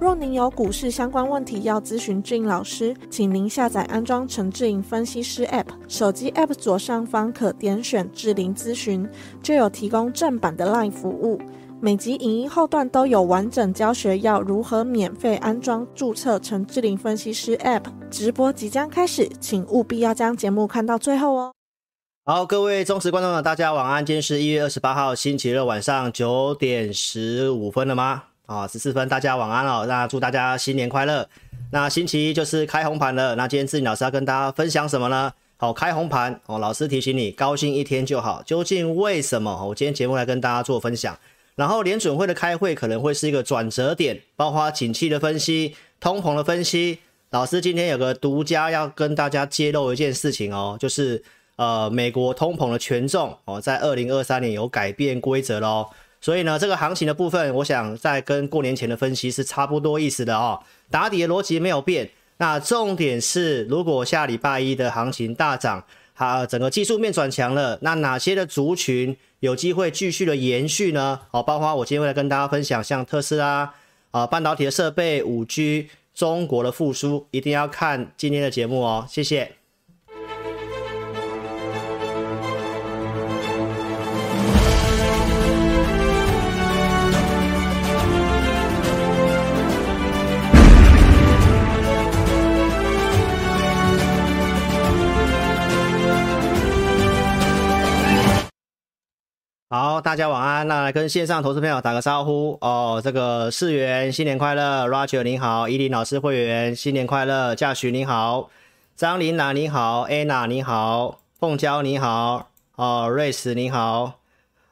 若您有股市相关问题要咨询志颖老师，请您下载安装陈志颖分析师 App，手机 App 左上方可点选智霖咨询，就有提供正版的 LINE 服务。每集影音后段都有完整教学，要如何免费安装、注册陈志霖分析师 App。直播即将开始，请务必要将节目看到最后哦。好，各位忠实观众，大家晚安。今天是一月二十八号星期六晚上九点十五分了吗？啊，十四分，大家晚安哦。那祝大家新年快乐。那星期一就是开红盘了。那今天志霖老师要跟大家分享什么呢？好，开红盘哦。老师提醒你，高兴一天就好。究竟为什么？我今天节目来跟大家做分享。然后联准会的开会可能会是一个转折点，包括景气的分析、通膨的分析。老师今天有个独家要跟大家揭露一件事情哦，就是呃美国通膨的权重哦，在二零二三年有改变规则喽。所以呢，这个行情的部分，我想在跟过年前的分析是差不多意思的哦。打底的逻辑没有变，那重点是如果下礼拜一的行情大涨，它整个技术面转强了，那哪些的族群？有机会继续的延续呢？好，包括我今天会来跟大家分享，像特斯拉啊、半导体的设备、五 G、中国的复苏，一定要看今天的节目哦。谢谢。好，大家晚安。那来跟线上投资朋友打个招呼哦。这个世元新年快乐，Roger 您好，依林老师会员新年快乐，嘉许您好，张琳娜你好，Anna 你好，凤娇你好，哦，瑞斯你好，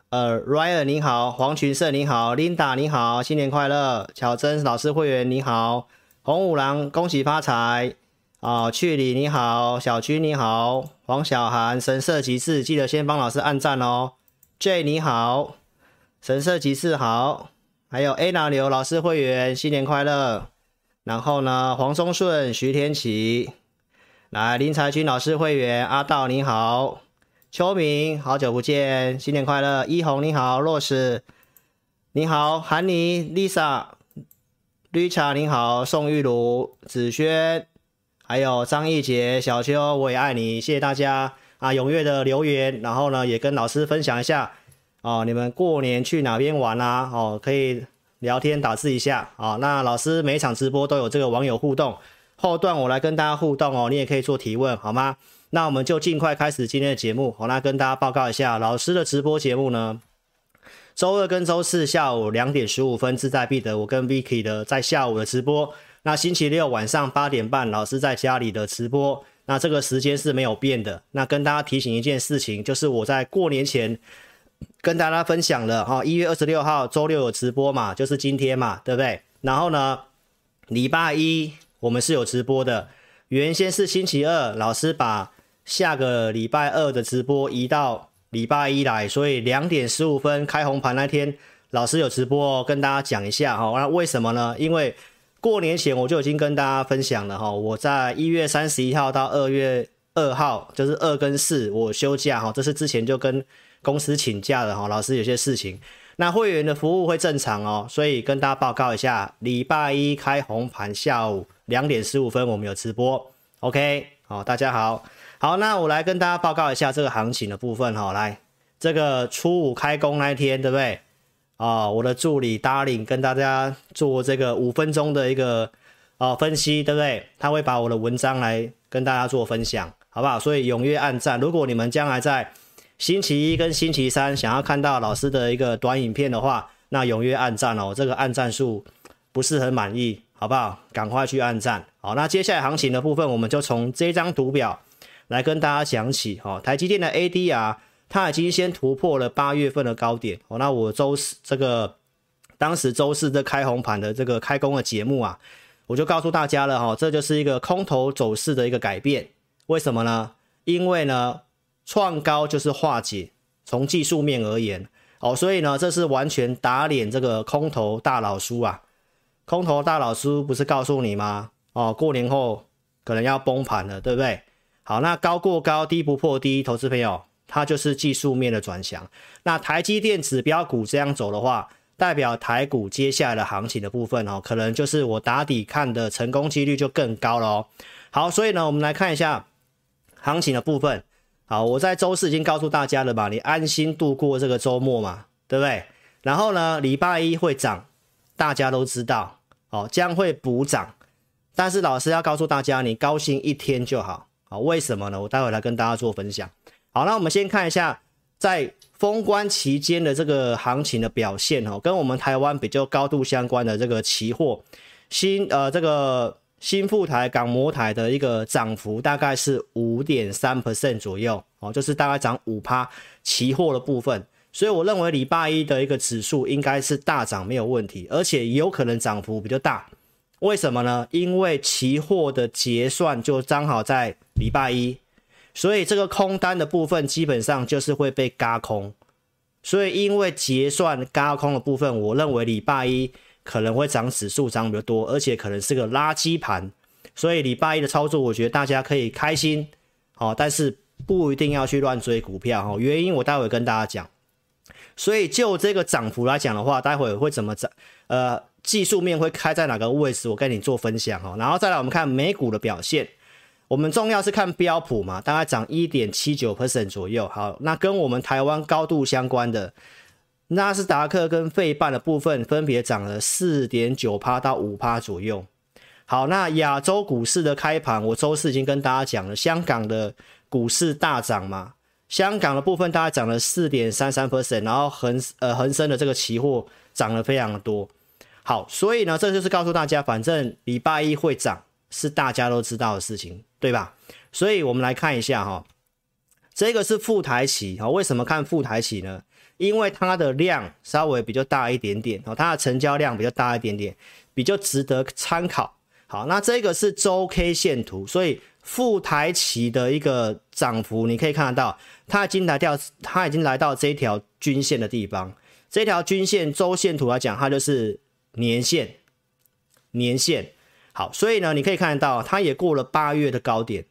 呃，Ryan 你好，黄群胜你好，Linda 你好，新年快乐，巧珍老师会员你好，红五郎恭喜发财哦，去里你好，小军你好，黄小涵神色极致，记得先帮老师按赞哦。J 你好，神色集市好，还有 Anna 刘老师会员新年快乐。然后呢，黄松顺、徐天琪，来林才军老师会员阿道你好，秋明好久不见，新年快乐。一红你好，洛斯你好，韩妮 Lisa、绿茶你好，宋玉茹、子轩，还有张义杰、小秋我也爱你，谢谢大家。啊，踊跃的留言，然后呢，也跟老师分享一下哦，你们过年去哪边玩啊？哦，可以聊天打字一下啊、哦。那老师每场直播都有这个网友互动，后段我来跟大家互动哦，你也可以做提问，好吗？那我们就尽快开始今天的节目。好，那跟大家报告一下，老师的直播节目呢，周二跟周四下午两点十五分，志在必得，我跟 Vicky 的在下午的直播。那星期六晚上八点半，老师在家里的直播。那这个时间是没有变的。那跟大家提醒一件事情，就是我在过年前跟大家分享了哈，一月二十六号周六有直播嘛，就是今天嘛，对不对？然后呢，礼拜一我们是有直播的，原先是星期二，老师把下个礼拜二的直播移到礼拜一来，所以两点十五分开红盘那天，老师有直播哦跟大家讲一下哈。那为什么呢？因为过年前我就已经跟大家分享了哈，我在一月三十一号到二月二号，就是二跟四我休假哈，这是之前就跟公司请假了哈，老师有些事情，那会员的服务会正常哦，所以跟大家报告一下，礼拜一开红盘，下午两点十五分我们有直播，OK，好，大家好，好，那我来跟大家报告一下这个行情的部分哈，来，这个初五开工那一天，对不对？啊、我的助理 Darling 跟大家做这个五分钟的一个啊分析，对不对？他会把我的文章来跟大家做分享，好不好？所以踊跃按赞。如果你们将来在星期一跟星期三想要看到老师的一个短影片的话，那踊跃按赞哦。这个按赞数不是很满意，好不好？赶快去按赞。好，那接下来行情的部分，我们就从这张图表来跟大家讲起。哦，台积电的 ADR。它已经先突破了八月份的高点哦。那我周四这个当时周四的开红盘的这个开工的节目啊，我就告诉大家了哈，这就是一个空头走势的一个改变。为什么呢？因为呢，创高就是化解，从技术面而言，哦，所以呢，这是完全打脸这个空头大老叔啊。空头大老叔不是告诉你吗？哦，过年后可能要崩盘了，对不对？好，那高过高，低不破低，投资朋友，它就是技术面的转强。那台积电指标股这样走的话，代表台股接下来的行情的部分哦，可能就是我打底看的成功几率就更高了哦。好，所以呢，我们来看一下行情的部分。好，我在周四已经告诉大家了吧，你安心度过这个周末嘛，对不对？然后呢，礼拜一会涨，大家都知道哦，将会补涨。但是老师要告诉大家，你高兴一天就好。好，为什么呢？我待会来跟大家做分享。好，那我们先看一下在。封关期间的这个行情的表现哦，跟我们台湾比较高度相关的这个期货新呃这个新富台港摩台的一个涨幅大概是五点三 percent 左右哦，就是大概涨五趴期货的部分，所以我认为礼拜一的一个指数应该是大涨没有问题，而且有可能涨幅比较大。为什么呢？因为期货的结算就刚好在礼拜一。所以这个空单的部分基本上就是会被轧空，所以因为结算轧空的部分，我认为礼拜一可能会涨指数涨比较多，而且可能是个垃圾盘，所以礼拜一的操作，我觉得大家可以开心，哦，但是不一定要去乱追股票哦，原因我待会跟大家讲。所以就这个涨幅来讲的话，待会会怎么涨？呃，技术面会开在哪个位置？我跟你做分享哦，然后再来我们看美股的表现。我们重要是看标普嘛，大概涨一点七九 percent 左右。好，那跟我们台湾高度相关的纳斯达克跟费半的部分，分别涨了四点九趴到五趴左右。好，那亚洲股市的开盘，我周四已经跟大家讲了，香港的股市大涨嘛，香港的部分大概涨了四点三三 percent，然后恒呃恒生的这个期货涨了非常多。好，所以呢，这就是告诉大家，反正礼拜一会涨，是大家都知道的事情。对吧？所以我们来看一下哈，这个是富台企哈。为什么看富台企呢？因为它的量稍微比较大一点点哦，它的成交量比较大一点点，比较值得参考。好，那这个是周 K 线图，所以富台企的一个涨幅，你可以看得到，它已经来到，它已经来到这条均线的地方。这条均线周线图来讲，它就是年线，年线。好，所以呢，你可以看得到，它也过了八月的高点。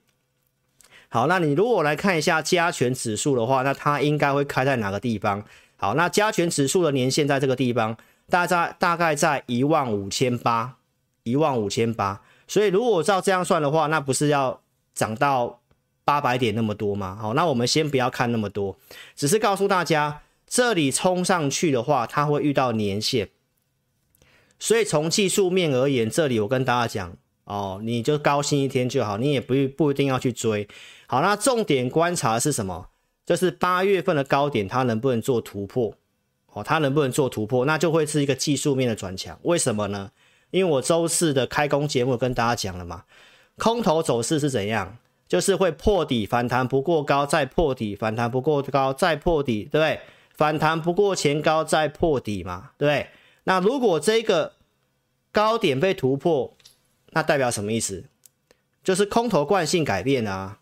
好，那你如果来看一下加权指数的话，那它应该会开在哪个地方？好，那加权指数的年线在这个地方，大概大概在一万五千八，一万五千八。所以如果照这样算的话，那不是要涨到八百点那么多吗？好，那我们先不要看那么多，只是告诉大家，这里冲上去的话，它会遇到年线。所以从技术面而言，这里我跟大家讲哦，你就高兴一天就好，你也不不一定要去追。好，那重点观察是什么？就是八月份的高点，它能不能做突破？哦，它能不能做突破？那就会是一个技术面的转强。为什么呢？因为我周四的开工节目跟大家讲了嘛，空头走势是怎样？就是会破底反弹不过高，再破底反弹不过高，再破底，对不对？反弹不过前高，再破底嘛，对不对？那如果这个高点被突破，那代表什么意思？就是空头惯性改变啊，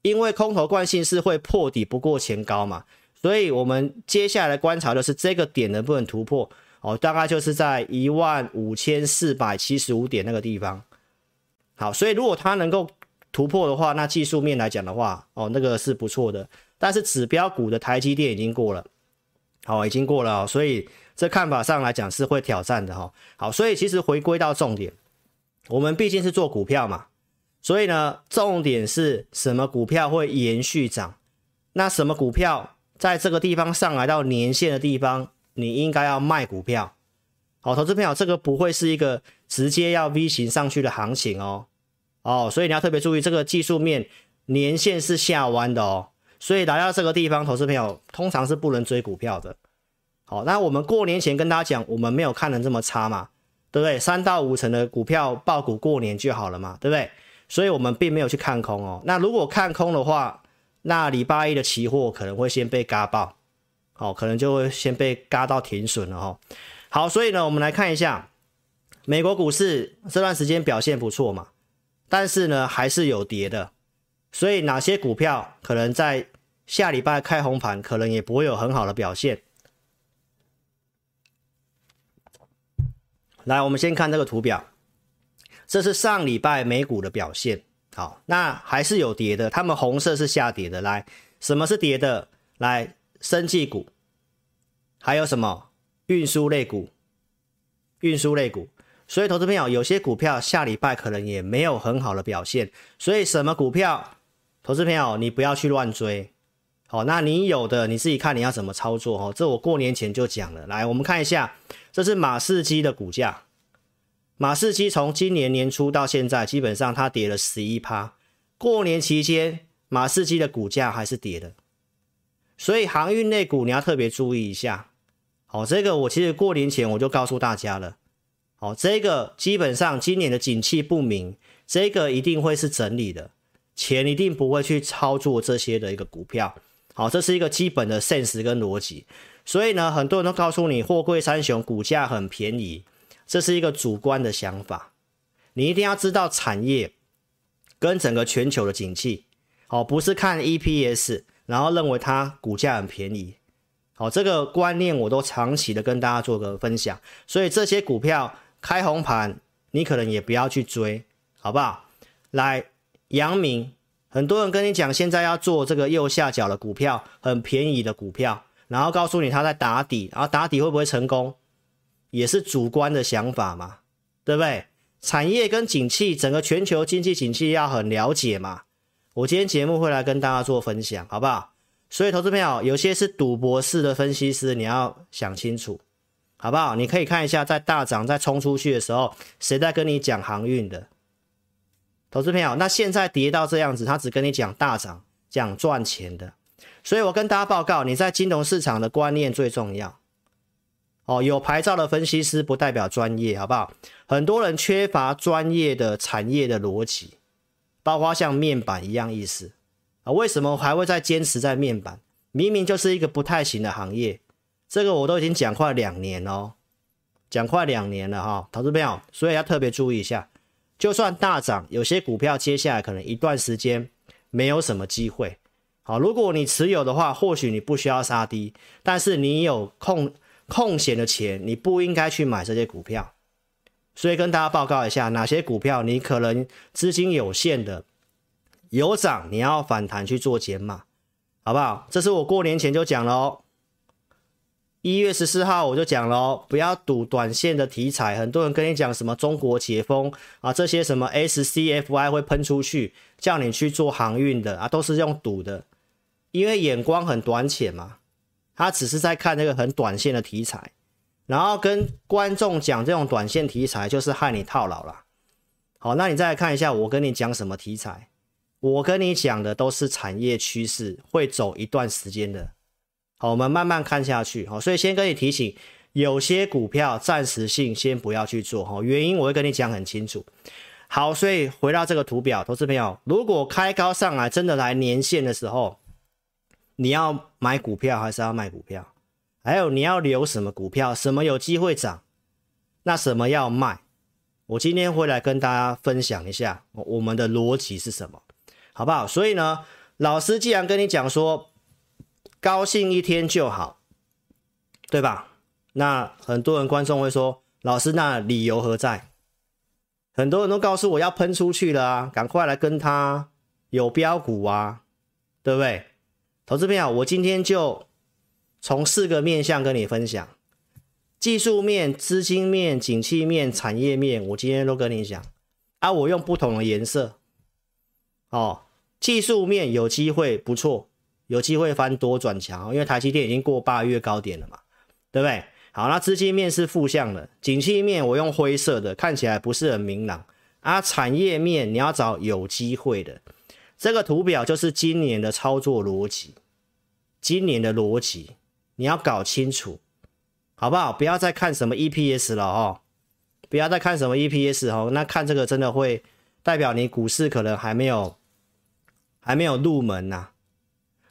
因为空头惯性是会破底不过前高嘛，所以我们接下来观察的是这个点能不能突破哦，大概就是在一万五千四百七十五点那个地方。好，所以如果它能够突破的话，那技术面来讲的话，哦，那个是不错的。但是指标股的台积电已经过了，好，已经过了，所以。这看法上来讲是会挑战的哈，好，所以其实回归到重点，我们毕竟是做股票嘛，所以呢，重点是什么股票会延续涨？那什么股票在这个地方上来到年线的地方，你应该要卖股票。好，投资朋友，这个不会是一个直接要 V 型上去的行情哦，哦，所以你要特别注意这个技术面年线是下弯的哦，所以来到这个地方，投资朋友通常是不能追股票的。好，那我们过年前跟大家讲，我们没有看的这么差嘛，对不对？三到五成的股票爆股过年就好了嘛，对不对？所以我们并没有去看空哦。那如果看空的话，那礼拜一的期货可能会先被嘎爆，好，可能就会先被嘎到停损了哦。好，所以呢，我们来看一下美国股市这段时间表现不错嘛，但是呢还是有跌的，所以哪些股票可能在下礼拜开红盘，可能也不会有很好的表现。来，我们先看这个图表，这是上礼拜美股的表现。好，那还是有跌的，他们红色是下跌的。来，什么是跌的？来，生技股，还有什么运输类股？运输类股。所以，投资朋友，有些股票下礼拜可能也没有很好的表现。所以，什么股票，投资朋友你不要去乱追。好，那你有的你自己看你要怎么操作哦。这我过年前就讲了。来，我们看一下。这是马士基的股价，马士基从今年年初到现在，基本上它跌了十一趴。过年期间，马士基的股价还是跌的，所以航运类股你要特别注意一下。好，这个我其实过年前我就告诉大家了。好，这个基本上今年的景气不明，这个一定会是整理的，钱一定不会去操作这些的一个股票。好，这是一个基本的现实跟逻辑。所以呢，很多人都告诉你，货柜三雄股价很便宜，这是一个主观的想法。你一定要知道产业跟整个全球的景气，好，不是看 EPS，然后认为它股价很便宜。好，这个观念我都长期的跟大家做个分享。所以这些股票开红盘，你可能也不要去追，好不好？来，阳明，很多人跟你讲，现在要做这个右下角的股票，很便宜的股票。然后告诉你他在打底，然后打底会不会成功，也是主观的想法嘛，对不对？产业跟景气，整个全球经济景气要很了解嘛。我今天节目会来跟大家做分享，好不好？所以投资朋友，有些是赌博式的分析师，你要想清楚，好不好？你可以看一下，在大涨、在冲出去的时候，谁在跟你讲航运的？投资朋友，那现在跌到这样子，他只跟你讲大涨、讲赚钱的。所以我跟大家报告，你在金融市场的观念最重要。哦，有牌照的分析师不代表专业，好不好？很多人缺乏专业的产业的逻辑，包括像面板一样意思啊。为什么还会再坚持在面板？明明就是一个不太行的行业，这个我都已经讲快两年了，讲快两年了哈，投资朋友，所以要特别注意一下。就算大涨，有些股票接下来可能一段时间没有什么机会。好，如果你持有的话，或许你不需要杀低，但是你有空空闲的钱，你不应该去买这些股票。所以跟大家报告一下，哪些股票你可能资金有限的，有涨你要反弹去做减码，好不好？这是我过年前就讲了哦，一月十四号我就讲了，不要赌短线的题材。很多人跟你讲什么中国解封啊，这些什么 SCFI 会喷出去，叫你去做航运的啊，都是用赌的。因为眼光很短浅嘛，他只是在看那个很短线的题材，然后跟观众讲这种短线题材就是害你套牢了。好，那你再来看一下我跟你讲什么题材，我跟你讲的都是产业趋势，会走一段时间的。好，我们慢慢看下去。好，所以先跟你提醒，有些股票暂时性先不要去做。好，原因我会跟你讲很清楚。好，所以回到这个图表，投资朋友，如果开高上来，真的来年线的时候。你要买股票还是要卖股票？还有你要留什么股票？什么有机会涨？那什么要卖？我今天会来跟大家分享一下我们的逻辑是什么，好不好？所以呢，老师既然跟你讲说高兴一天就好，对吧？那很多人观众会说，老师那理由何在？很多人都告诉我要喷出去了啊，赶快来跟他有标股啊，对不对？投资朋友，我今天就从四个面向跟你分享，技术面、资金面、景气面、产业面，我今天都跟你讲。啊，我用不同的颜色。哦，技术面有机会不错，有机会翻多转强，因为台积电已经过八月高点了嘛，对不对？好，那资金面是负向的，景气面我用灰色的，看起来不是很明朗。啊，产业面你要找有机会的。这个图表就是今年的操作逻辑，今年的逻辑你要搞清楚，好不好？不要再看什么 EPS 了哦，不要再看什么 EPS 哦，那看这个真的会代表你股市可能还没有还没有入门呐、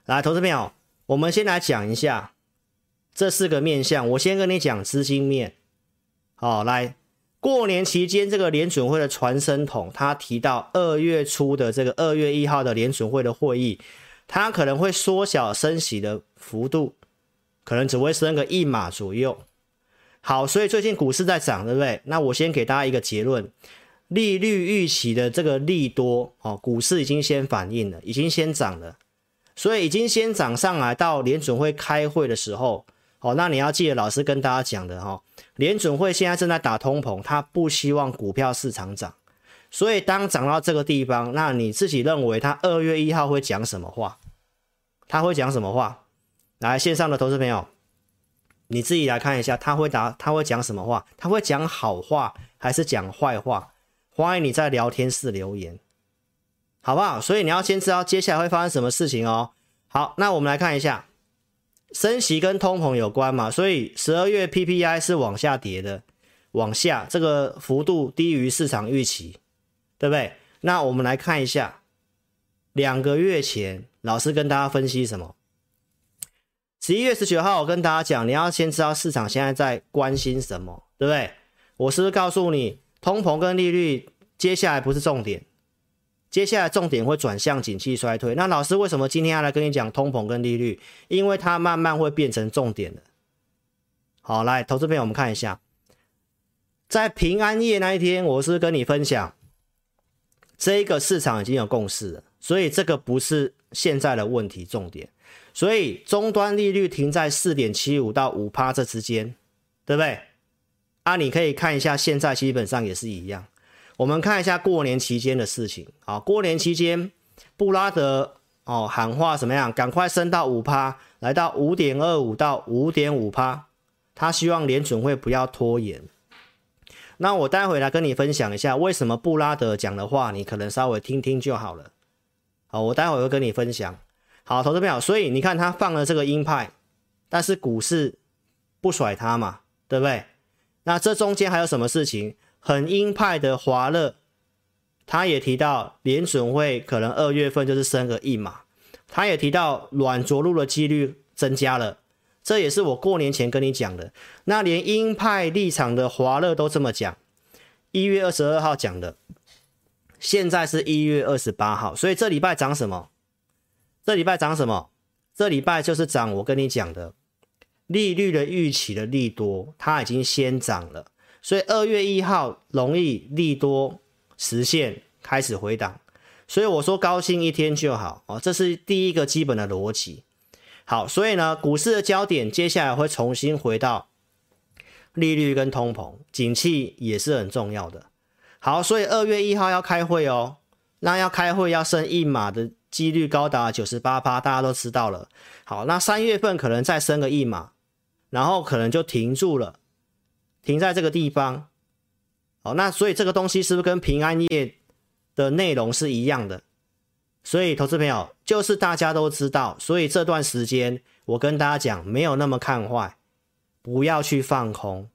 来，投资朋友，我们先来讲一下这四个面向。我先跟你讲资金面，好，来，过年期间这个联准会的传声筒，他提到二月初的这个二月一号的联准会的会议，它可能会缩小升息的幅度，可能只会升个一码左右。好，所以最近股市在涨，对不对？那我先给大家一个结论，利率预期的这个利多哦，股市已经先反应了，已经先涨了，所以已经先涨上来到联准会开会的时候。哦，那你要记得老师跟大家讲的哈、哦，联准会现在正在打通膨，他不希望股票市场涨，所以当涨到这个地方，那你自己认为他二月一号会讲什么话？他会讲什么话？来，线上的投资朋友，你自己来看一下，他会答，他会讲什么话？他会讲好话还是讲坏话？欢迎你在聊天室留言，好不好？所以你要先知道接下来会发生什么事情哦。好，那我们来看一下。升息跟通膨有关嘛，所以十二月 PPI 是往下跌的，往下这个幅度低于市场预期，对不对？那我们来看一下，两个月前老师跟大家分析什么？十一月十九号我跟大家讲，你要先知道市场现在在关心什么，对不对？我是不是告诉你，通膨跟利率接下来不是重点？接下来重点会转向景气衰退。那老师为什么今天要来跟你讲通膨跟利率？因为它慢慢会变成重点的。好，来，投资朋友，我们看一下，在平安夜那一天，我是跟你分享，这个市场已经有共识了，所以这个不是现在的问题重点。所以终端利率停在四点七五到五趴这之间，对不对？啊，你可以看一下，现在基本上也是一样。我们看一下过年期间的事情。好，过年期间，布拉德哦喊话怎么样？赶快升到五趴，来到五点二五到五点五趴。他希望联准会不要拖延。那我待会来跟你分享一下，为什么布拉德讲的话，你可能稍微听听就好了。好，我待会会跟你分享。好，投资朋友，所以你看他放了这个鹰派，但是股市不甩他嘛，对不对？那这中间还有什么事情？很鹰派的华勒，他也提到联准会可能二月份就是升个一码，他也提到软着陆的几率增加了，这也是我过年前跟你讲的。那连鹰派立场的华勒都这么讲，一月二十二号讲的，现在是一月二十八号，所以这礼拜涨什么？这礼拜涨什么？这礼拜就是涨我跟你讲的利率的预期的利多，它已经先涨了。所以二月一号容易利多实现开始回档，所以我说高兴一天就好哦，这是第一个基本的逻辑。好，所以呢，股市的焦点接下来会重新回到利率跟通膨，景气也是很重要的。好，所以二月一号要开会哦，那要开会要升一码的几率高达九十八趴，大家都知道了。好，那三月份可能再升个一码，然后可能就停住了。停在这个地方，好，那所以这个东西是不是跟平安夜的内容是一样的？所以投资朋友就是大家都知道，所以这段时间我跟大家讲，没有那么看坏，不要去放空，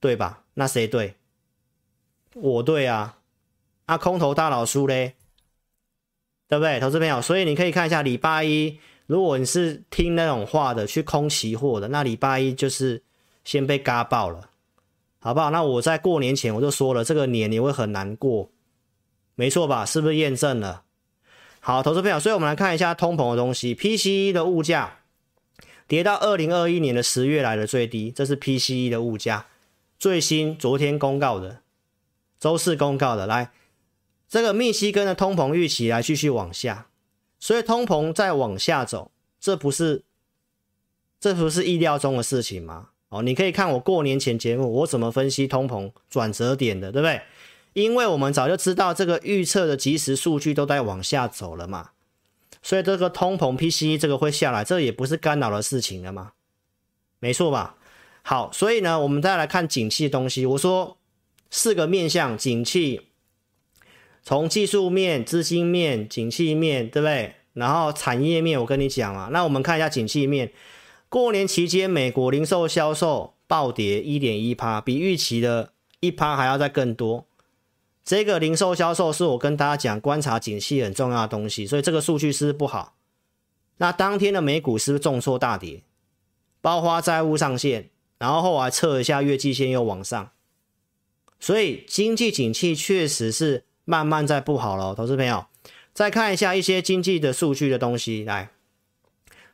对吧？那谁对？我对啊，啊空头大佬输嘞，对不对？投资朋友，所以你可以看一下礼拜一，如果你是听那种话的去空期货的，那礼拜一就是。先被嘎爆了，好不好？那我在过年前我就说了，这个年你会很难过，没错吧？是不是验证了？好，投资朋友，所以我们来看一下通膨的东西，PCE 的物价跌到二零二一年的十月来的最低，这是 PCE 的物价最新昨天公告的，周四公告的。来，这个密西根的通膨预期来继续往下，所以通膨再往下走，这不是这不是意料中的事情吗？你可以看我过年前节目，我怎么分析通膨转折点的，对不对？因为我们早就知道这个预测的即时数据都在往下走了嘛，所以这个通膨 PCE 这个会下来，这也不是干扰的事情了嘛，没错吧？好，所以呢，我们再来看景气的东西。我说四个面向景气，从技术面、资金面、景气面，对不对？然后产业面，我跟你讲啊，那我们看一下景气面。过年期间，美国零售销售暴跌一点一趴，比预期的一趴还要再更多。这个零售销售是我跟大家讲观察景气很重要的东西，所以这个数据是不好。那当天的美股是不是重挫大跌？包括债务上限，然后后来测一下月季线又往上。所以经济景气确实是慢慢在不好了。投资朋友，再看一下一些经济的数据的东西，来，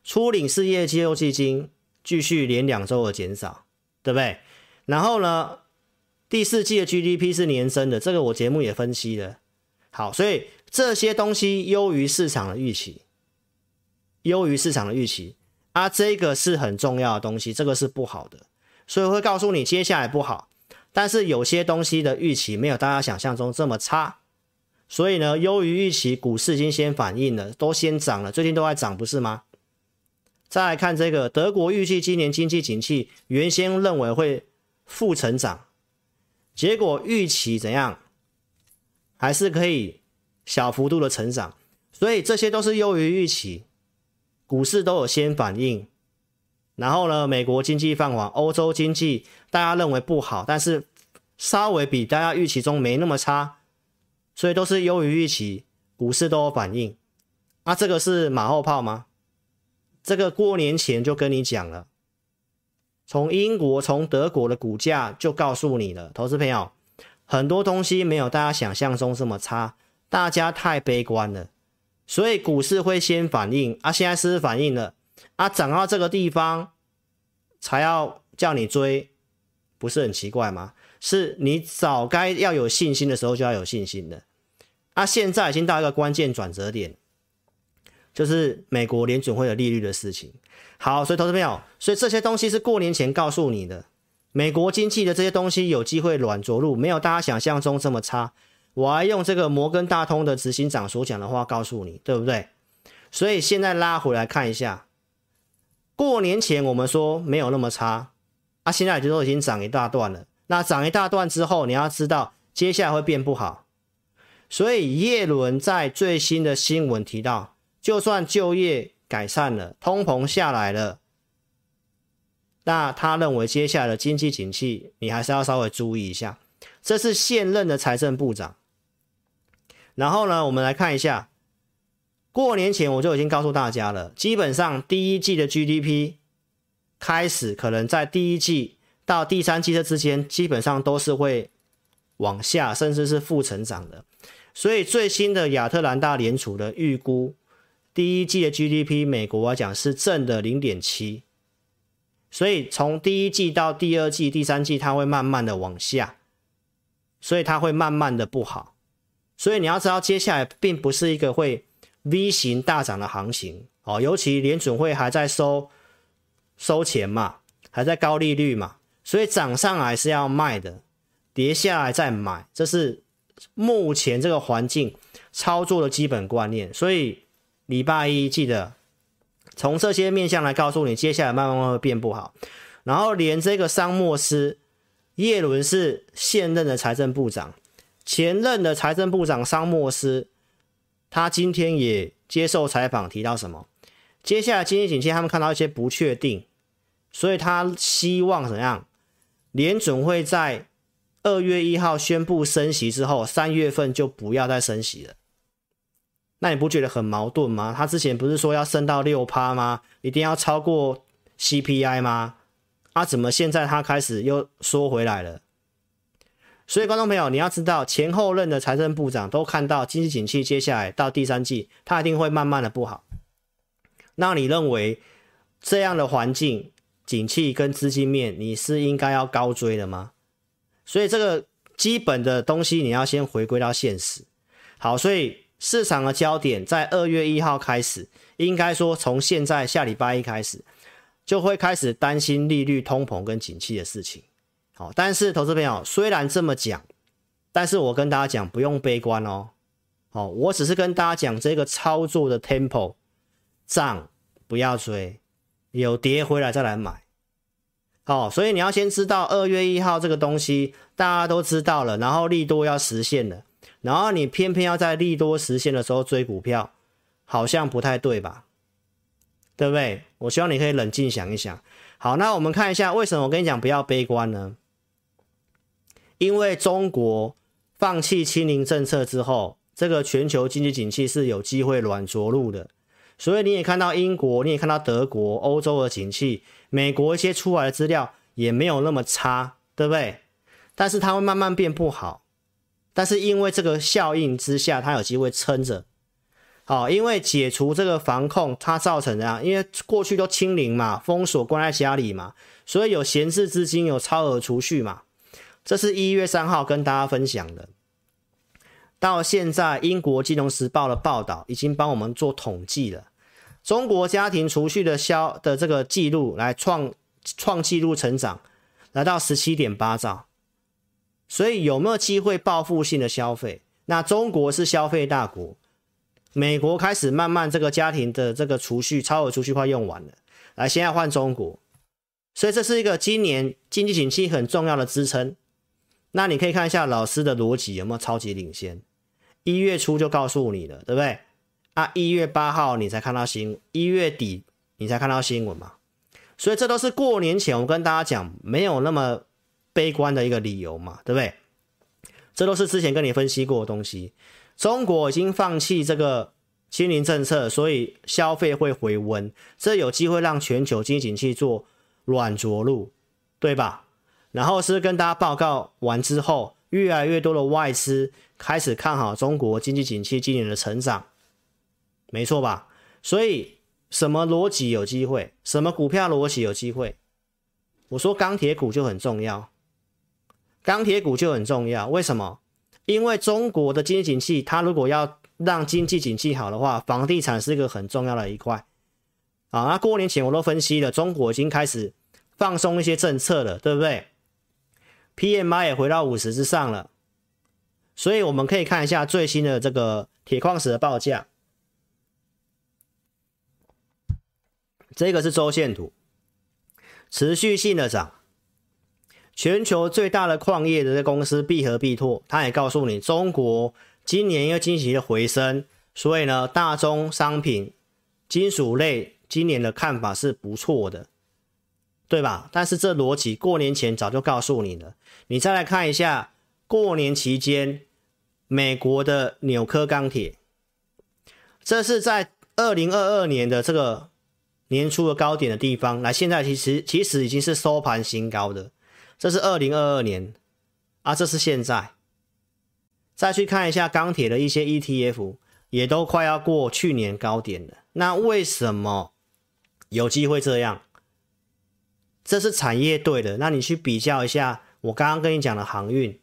初领失业救济金继续连两周的减少，对不对？然后呢，第四季的 GDP 是年增的，这个我节目也分析了。好，所以这些东西优于市场的预期，优于市场的预期啊，这个是很重要的东西，这个是不好的，所以会告诉你接下来不好。但是有些东西的预期没有大家想象中这么差，所以呢，优于预期，股市已经先反应了，都先涨了，最近都在涨，不是吗？再来看这个，德国预计今年经济景气原先认为会负成长，结果预期怎样？还是可以小幅度的成长，所以这些都是优于预期，股市都有先反应。然后呢，美国经济放缓，欧洲经济大家认为不好，但是稍微比大家预期中没那么差，所以都是优于预期，股市都有反应。啊，这个是马后炮吗？这个过年前就跟你讲了，从英国、从德国的股价就告诉你了，投资朋友，很多东西没有大家想象中这么差，大家太悲观了，所以股市会先反应。啊，现在是反应了。啊，涨到这个地方才要叫你追，不是很奇怪吗？是你早该要有信心的时候就要有信心的。啊，现在已经到一个关键转折点，就是美国联准会的利率的事情。好，所以投资朋友，所以这些东西是过年前告诉你的，美国经济的这些东西有机会软着陆，没有大家想象中这么差。我还用这个摩根大通的执行长所讲的话告诉你，对不对？所以现在拉回来看一下。过年前我们说没有那么差，啊，现在就都已经涨一大段了。那涨一大段之后，你要知道接下来会变不好。所以叶伦在最新的新闻提到，就算就业改善了，通膨下来了，那他认为接下来的经济景气你还是要稍微注意一下。这是现任的财政部长。然后呢，我们来看一下。过年前我就已经告诉大家了，基本上第一季的 GDP 开始可能在第一季到第三季这之间，基本上都是会往下，甚至是负成长的。所以最新的亚特兰大联储的预估，第一季的 GDP 美国来讲是正的零点七，所以从第一季到第二季、第三季，它会慢慢的往下，所以它会慢慢的不好。所以你要知道，接下来并不是一个会。V 型大涨的行情哦，尤其联准会还在收收钱嘛，还在高利率嘛，所以涨上来是要卖的，跌下来再买，这是目前这个环境操作的基本观念。所以礼拜一记得从这些面相来告诉你，接下来慢慢会变不好。然后连这个桑莫斯，叶伦是现任的财政部长，前任的财政部长桑莫斯。他今天也接受采访，提到什么？接下来经济景气，他们看到一些不确定，所以他希望怎样？联准会在二月一号宣布升息之后，三月份就不要再升息了。那你不觉得很矛盾吗？他之前不是说要升到六趴吗？一定要超过 CPI 吗？啊，怎么现在他开始又缩回来了？所以，观众朋友，你要知道，前后任的财政部长都看到经济景气接下来到第三季，他一定会慢慢的不好。那你认为这样的环境、景气跟资金面，你是应该要高追的吗？所以，这个基本的东西你要先回归到现实。好，所以市场的焦点在二月一号开始，应该说从现在下礼拜一开始，就会开始担心利率、通膨跟景气的事情。好，但是投资朋友虽然这么讲，但是我跟大家讲不用悲观哦。好，我只是跟大家讲这个操作的 tempo，涨不要追，有跌回来再来买。好，所以你要先知道二月一号这个东西大家都知道了，然后利多要实现了，然后你偏偏要在利多实现的时候追股票，好像不太对吧？对不对？我希望你可以冷静想一想。好，那我们看一下为什么我跟你讲不要悲观呢？因为中国放弃清零政策之后，这个全球经济景气是有机会软着陆的，所以你也看到英国，你也看到德国、欧洲的景气，美国一些出来的资料也没有那么差，对不对？但是它会慢慢变不好。但是因为这个效应之下，它有机会撑着。好，因为解除这个防控，它造成这样，因为过去都清零嘛，封锁关在家里嘛，所以有闲置资金，有超额储蓄嘛。这是一月三号跟大家分享的。到现在，英国金融时报的报道已经帮我们做统计了，中国家庭储蓄的销的这个记录来创创纪录成长，来到十七点八兆。所以有没有机会报复性的消费？那中国是消费大国。美国开始慢慢这个家庭的这个储蓄超额储蓄快用完了，来现在换中国，所以这是一个今年经济景气很重要的支撑。那你可以看一下老师的逻辑有没有超级领先？一月初就告诉你了，对不对？啊，一月八号你才看到新，一月底你才看到新闻嘛。所以这都是过年前我跟大家讲没有那么悲观的一个理由嘛，对不对？这都是之前跟你分析过的东西。中国已经放弃这个清零政策，所以消费会回温，这有机会让全球经济景气做软着陆，对吧？然后是跟大家报告完之后，越来越多的外资开始看好中国经济景气今年的成长，没错吧？所以什么逻辑有机会？什么股票逻辑有机会？我说钢铁股就很重要，钢铁股就很重要，为什么？因为中国的经济景气，它如果要让经济景气好的话，房地产是一个很重要的一块。啊，那过年前我都分析了，中国已经开始放松一些政策了，对不对？PMI 也回到五十之上了，所以我们可以看一下最新的这个铁矿石的报价，这个是周线图，持续性的涨。全球最大的矿业的这公司必和必拓，他也告诉你，中国今年因为经济的回升，所以呢，大宗商品、金属类今年的看法是不错的，对吧？但是这逻辑过年前早就告诉你了。你再来看一下过年期间美国的纽柯钢铁，这是在二零二二年的这个年初的高点的地方，来现在其实其实已经是收盘新高的。这是二零二二年啊，这是现在。再去看一下钢铁的一些 ETF，也都快要过去年高点了。那为什么有机会这样？这是产业对的。那你去比较一下，我刚刚跟你讲的航运，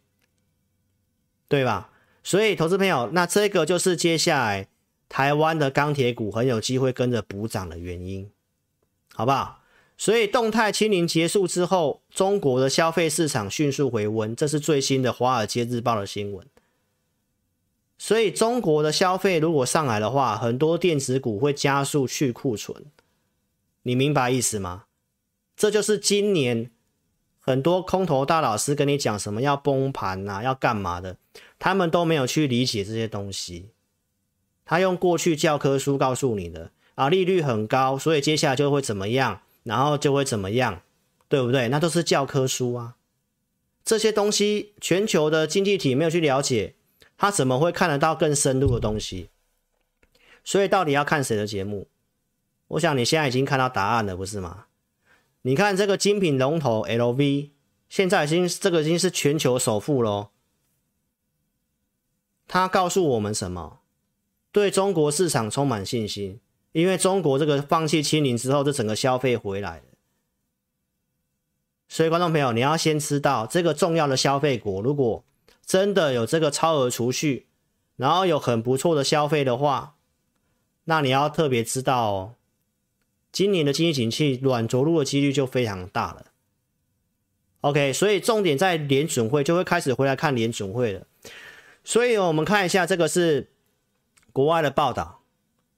对吧？所以，投资朋友，那这个就是接下来台湾的钢铁股很有机会跟着补涨的原因，好不好？所以动态清零结束之后，中国的消费市场迅速回温，这是最新的《华尔街日报》的新闻。所以中国的消费如果上来的话，很多电子股会加速去库存。你明白意思吗？这就是今年很多空头大老师跟你讲什么要崩盘啊，要干嘛的，他们都没有去理解这些东西。他用过去教科书告诉你的啊，利率很高，所以接下来就会怎么样。然后就会怎么样，对不对？那都是教科书啊，这些东西全球的经济体没有去了解，他怎么会看得到更深入的东西？所以到底要看谁的节目？我想你现在已经看到答案了，不是吗？你看这个精品龙头 LV，现在已经这个已经是全球首富喽。他告诉我们什么？对中国市场充满信心。因为中国这个放弃清零之后，这整个消费回来了，所以观众朋友，你要先知道这个重要的消费国，如果真的有这个超额储蓄，然后有很不错的消费的话，那你要特别知道哦，今年的经济景气软着陆的几率就非常大了。OK，所以重点在联准会就会开始回来看联准会了。所以我们看一下这个是国外的报道。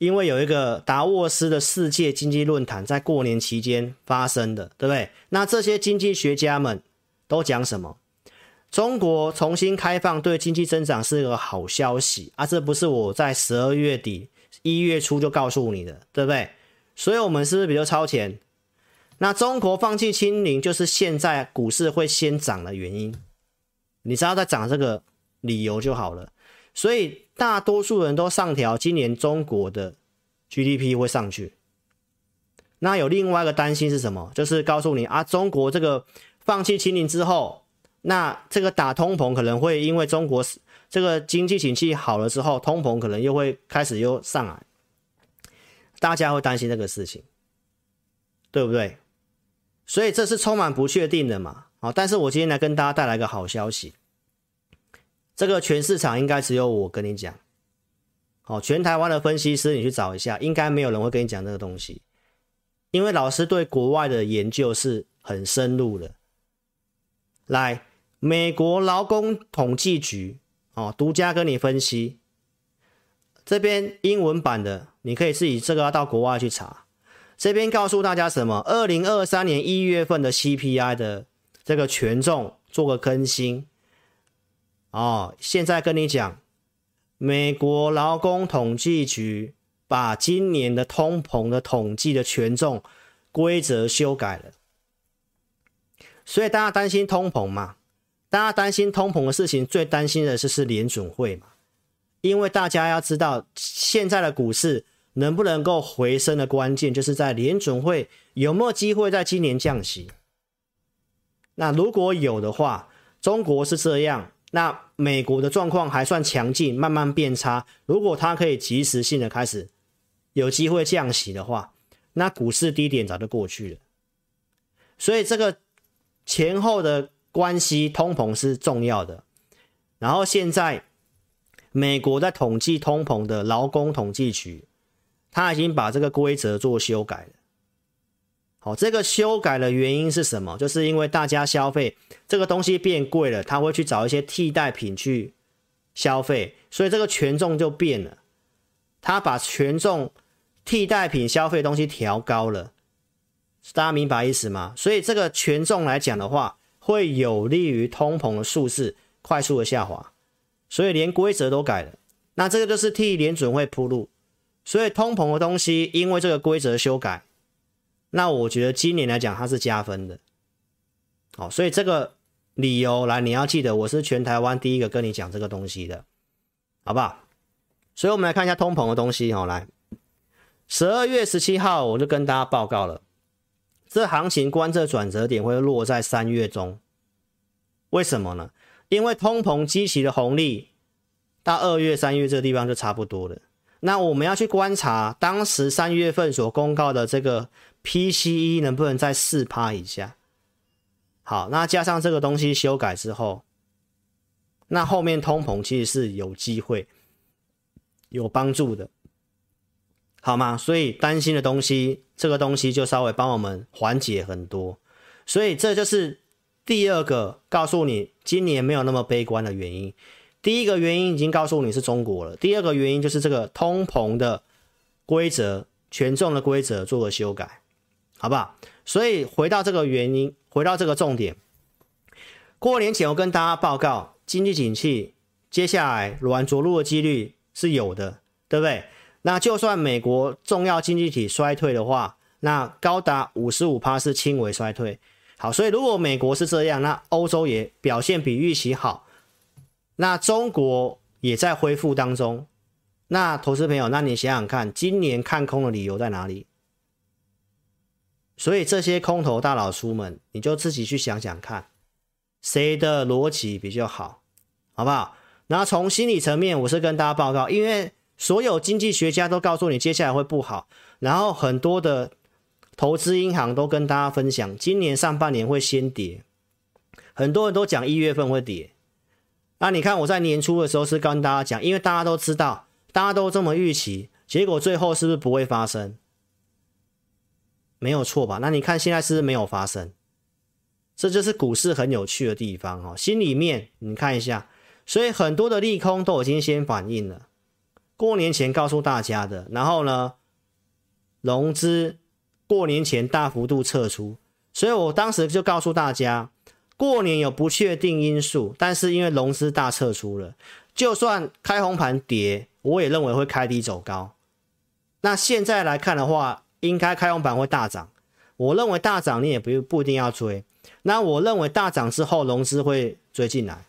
因为有一个达沃斯的世界经济论坛在过年期间发生的，对不对？那这些经济学家们都讲什么？中国重新开放对经济增长是个好消息啊！这不是我在十二月底一月初就告诉你的，对不对？所以我们是不是比较超前？那中国放弃清零就是现在股市会先涨的原因，你知道在涨这个理由就好了。所以大多数人都上调今年中国的 GDP 会上去。那有另外一个担心是什么？就是告诉你啊，中国这个放弃清零之后，那这个打通膨可能会因为中国这个经济景气好了之后，通膨可能又会开始又上来，大家会担心这个事情，对不对？所以这是充满不确定的嘛。好，但是我今天来跟大家带来一个好消息，这个全市场应该只有我跟你讲。好，全台湾的分析师你去找一下，应该没有人会跟你讲这个东西，因为老师对国外的研究是很深入的。来，美国劳工统计局哦，独家跟你分析，这边英文版的，你可以自己这个要到国外去查。这边告诉大家什么？二零二三年一月份的 CPI 的这个权重做个更新哦，现在跟你讲。美国劳工统计局把今年的通膨的统计的权重规则修改了，所以大家担心通膨嘛？大家担心通膨的事情，最担心的是是联准会嘛？因为大家要知道，现在的股市能不能够回升的关键，就是在联准会有没有机会在今年降息。那如果有的话，中国是这样。那美国的状况还算强劲，慢慢变差。如果它可以及时性的开始有机会降息的话，那股市低点早就过去了。所以这个前后的关系，通膨是重要的。然后现在美国在统计通膨的劳工统计局，他已经把这个规则做修改了。好，这个修改的原因是什么？就是因为大家消费这个东西变贵了，他会去找一些替代品去消费，所以这个权重就变了。他把权重替代品消费东西调高了，大家明白意思吗？所以这个权重来讲的话，会有利于通膨的数字快速的下滑，所以连规则都改了。那这个就是替联准会铺路，所以通膨的东西因为这个规则修改。那我觉得今年来讲，它是加分的，好，所以这个理由来，你要记得，我是全台湾第一个跟你讲这个东西的，好不好？所以我们来看一下通膨的东西，好，来，十二月十七号我就跟大家报告了，这行情观测转折点会落在三月中，为什么呢？因为通膨积起的红利到二月、三月这个地方就差不多了，那我们要去观察当时三月份所公告的这个。PCE 能不能在四趴以下？好，那加上这个东西修改之后，那后面通膨其实是有机会有帮助的，好吗？所以担心的东西，这个东西就稍微帮我们缓解很多。所以这就是第二个告诉你今年没有那么悲观的原因。第一个原因已经告诉你是中国了，第二个原因就是这个通膨的规则、权重的规则做个修改。好不好？所以回到这个原因，回到这个重点。过年前我跟大家报告，经济景气接下来软着陆的几率是有的，对不对？那就算美国重要经济体衰退的话，那高达五十五趴是轻微衰退。好，所以如果美国是这样，那欧洲也表现比预期好，那中国也在恢复当中。那投资朋友，那你想想看，今年看空的理由在哪里？所以这些空头大佬叔们，你就自己去想想看，谁的逻辑比较好，好不好？那从心理层面，我是跟大家报告，因为所有经济学家都告诉你接下来会不好，然后很多的投资银行都跟大家分享，今年上半年会先跌，很多人都讲一月份会跌。那你看我在年初的时候是跟大家讲，因为大家都知道，大家都这么预期，结果最后是不是不会发生？没有错吧？那你看现在是不是没有发生？这就是股市很有趣的地方哦。心里面你看一下，所以很多的利空都已经先反应了。过年前告诉大家的，然后呢，融资过年前大幅度撤出，所以我当时就告诉大家，过年有不确定因素，但是因为融资大撤出了，就算开红盘跌，我也认为会开低走高。那现在来看的话，应该开红盘会大涨，我认为大涨你也不不一定要追。那我认为大涨之后融资会追进来，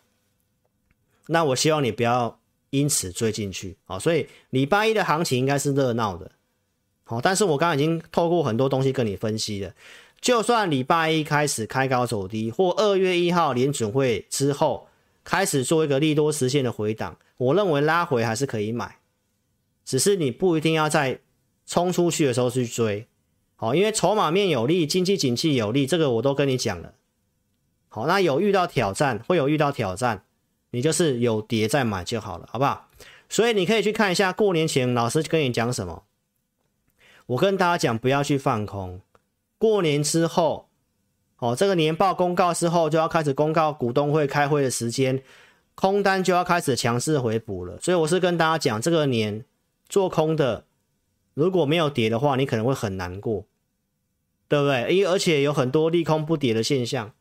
那我希望你不要因此追进去。好，所以礼拜一的行情应该是热闹的。好，但是我刚刚已经透过很多东西跟你分析了，就算礼拜一开始开高走低，或二月一号联准会之后开始做一个利多实现的回档，我认为拉回还是可以买，只是你不一定要在冲出去的时候去追。好，因为筹码面有利，经济景气有利，这个我都跟你讲了。好，那有遇到挑战，会有遇到挑战，你就是有跌再买就好了，好不好？所以你可以去看一下过年前老师跟你讲什么。我跟大家讲，不要去放空。过年之后，哦，这个年报公告之后就要开始公告股东会开会的时间，空单就要开始强势回补了。所以我是跟大家讲，这个年做空的，如果没有跌的话，你可能会很难过。对不对？因而且有很多利空不跌的现象。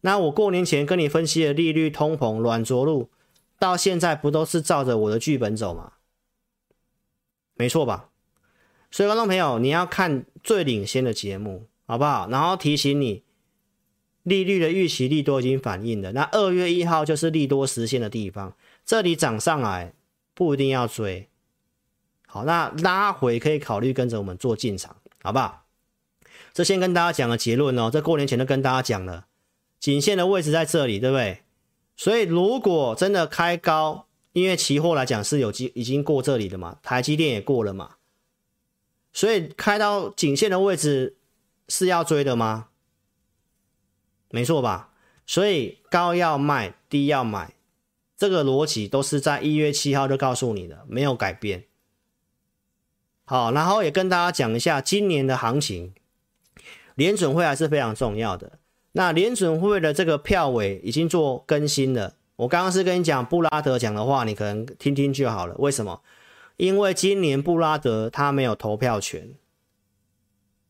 那我过年前跟你分析的利率、通膨、软着陆，到现在不都是照着我的剧本走吗？没错吧？所以观众朋友，你要看最领先的节目，好不好？然后提醒你，利率的预期利多已经反映了。那二月一号就是利多实现的地方，这里涨上来不一定要追。好，那拉回可以考虑跟着我们做进场，好不好？这先跟大家讲个结论哦，这过年前都跟大家讲了，颈线的位置在这里，对不对？所以如果真的开高，因为期货来讲是有机已经过这里的嘛，台积电也过了嘛，所以开到颈线的位置是要追的吗？没错吧？所以高要卖，低要买，这个逻辑都是在一月七号就告诉你的，没有改变。好，然后也跟大家讲一下今年的行情。联准会还是非常重要的。那联准会的这个票委已经做更新了。我刚刚是跟你讲布拉德讲的话，你可能听听就好了。为什么？因为今年布拉德他没有投票权。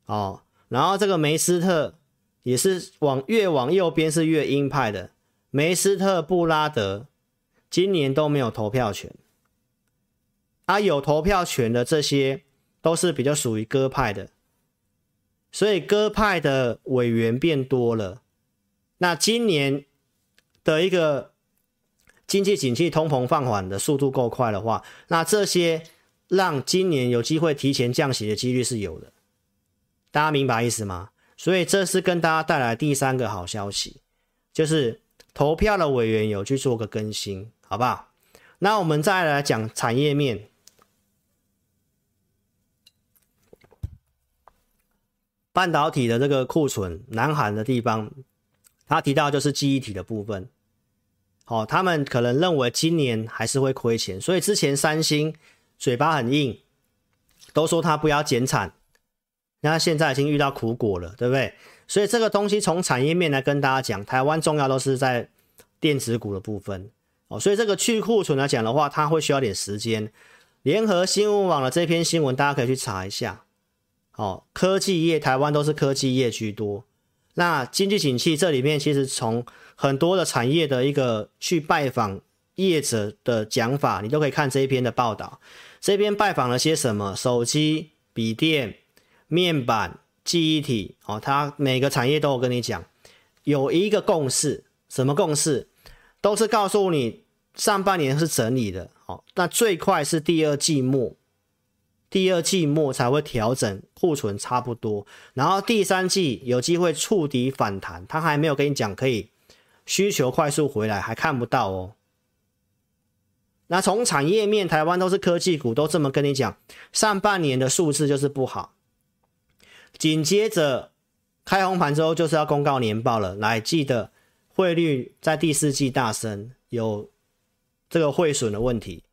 哦，然后这个梅斯特也是往越往右边是越鹰派的。梅斯特、布拉德今年都没有投票权。啊，有投票权的这些都是比较属于鸽派的。所以鸽派的委员变多了，那今年的一个经济景气、通膨放缓的速度够快的话，那这些让今年有机会提前降息的几率是有的。大家明白意思吗？所以这是跟大家带来第三个好消息，就是投票的委员有去做个更新，好不好？那我们再来讲产业面。半导体的这个库存，南韩的地方，他提到就是记忆体的部分。哦，他们可能认为今年还是会亏钱，所以之前三星嘴巴很硬，都说他不要减产，那现在已经遇到苦果了，对不对？所以这个东西从产业面来跟大家讲，台湾重要都是在电子股的部分。哦，所以这个去库存来讲的话，它会需要点时间。联合新闻网的这篇新闻，大家可以去查一下。哦，科技业台湾都是科技业居多。那经济景气这里面，其实从很多的产业的一个去拜访业者的讲法，你都可以看这一篇的报道。这边拜访了些什么？手机、笔电、面板、记忆体。哦，它每个产业都有跟你讲，有一个共识，什么共识？都是告诉你上半年是整理的。哦，那最快是第二季末。第二季末才会调整库存差不多，然后第三季有机会触底反弹，他还没有跟你讲可以需求快速回来，还看不到哦。那从产业面，台湾都是科技股，都这么跟你讲，上半年的数字就是不好。紧接着开红盘之后就是要公告年报了，来记得汇率在第四季大升，有这个汇损的问题，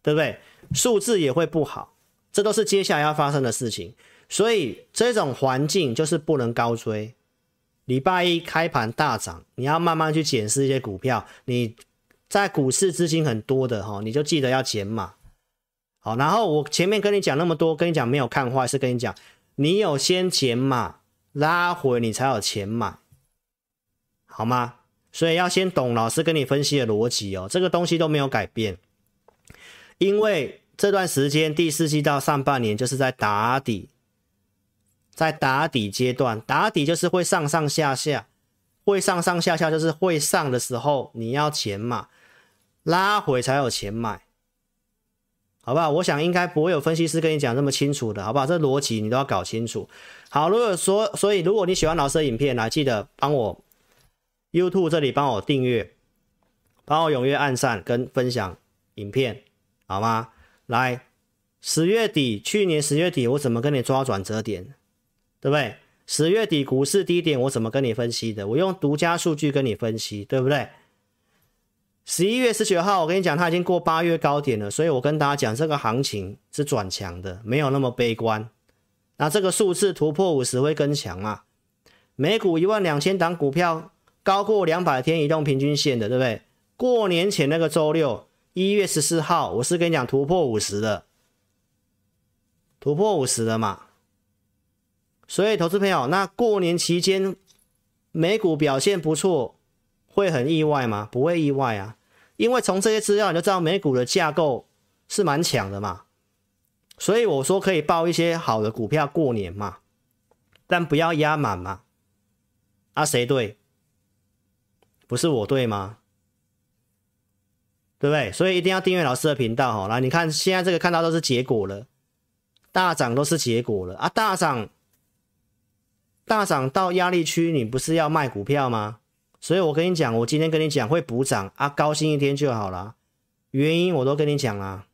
对不对？数字也会不好。这都是接下来要发生的事情，所以这种环境就是不能高追。礼拜一开盘大涨，你要慢慢去检视一些股票。你在股市资金很多的哈，你就记得要减码。好，然后我前面跟你讲那么多，跟你讲没有看坏，是跟你讲你有先减码拉回，你才有钱买，好吗？所以要先懂老师跟你分析的逻辑哦，这个东西都没有改变，因为。这段时间，第四季到上半年就是在打底，在打底阶段，打底就是会上上下下，会上上下下就是会上的时候你要钱嘛，拉回才有钱买。好不好？我想应该不会有分析师跟你讲这么清楚的，好不好？这逻辑你都要搞清楚。好，如果说，所以如果你喜欢老师的影片，来记得帮我 YouTube 这里帮我订阅，帮我踊跃按赞跟分享影片，好吗？来，十月底，去年十月底我怎么跟你抓转折点，对不对？十月底股市低点我怎么跟你分析的？我用独家数据跟你分析，对不对？十一月十九号，我跟你讲，它已经过八月高点了，所以我跟大家讲，这个行情是转强的，没有那么悲观。那这个数字突破五十会更强啊。每股一万两千档股票高过两百天移动平均线的，对不对？过年前那个周六，一月十四号，我是跟你讲突破五十的，突破五十了嘛。所以，投资朋友，那过年期间美股表现不错，会很意外吗？不会意外啊。因为从这些资料你就知道美股的架构是蛮强的嘛，所以我说可以抱一些好的股票过年嘛，但不要压满嘛。啊，谁对？不是我对吗？对不对？所以一定要订阅老师的频道哈。来，你看现在这个看到都是结果了，大涨都是结果了啊，大涨大涨到压力区，你不是要卖股票吗？所以我跟你讲，我今天跟你讲会补涨啊，高兴一天就好了。原因我都跟你讲了，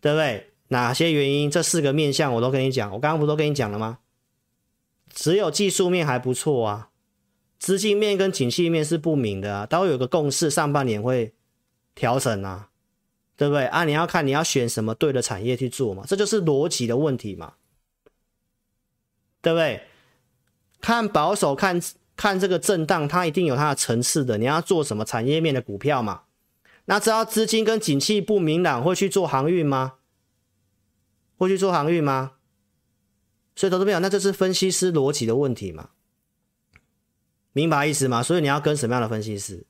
对不对？哪些原因？这四个面向我都跟你讲。我刚刚不都跟你讲了吗？只有技术面还不错啊，资金面跟景气面是不明的啊，都有个共识，上半年会调整啊，对不对？啊，你要看你要选什么对的产业去做嘛，这就是逻辑的问题嘛，对不对？看保守看。看这个震荡，它一定有它的层次的。你要做什么产业面的股票嘛？那知道资金跟景气不明朗，会去做航运吗？会去做航运吗？所以投资朋友，那这是分析师逻辑的问题嘛？明白意思吗？所以你要跟什么样的分析师？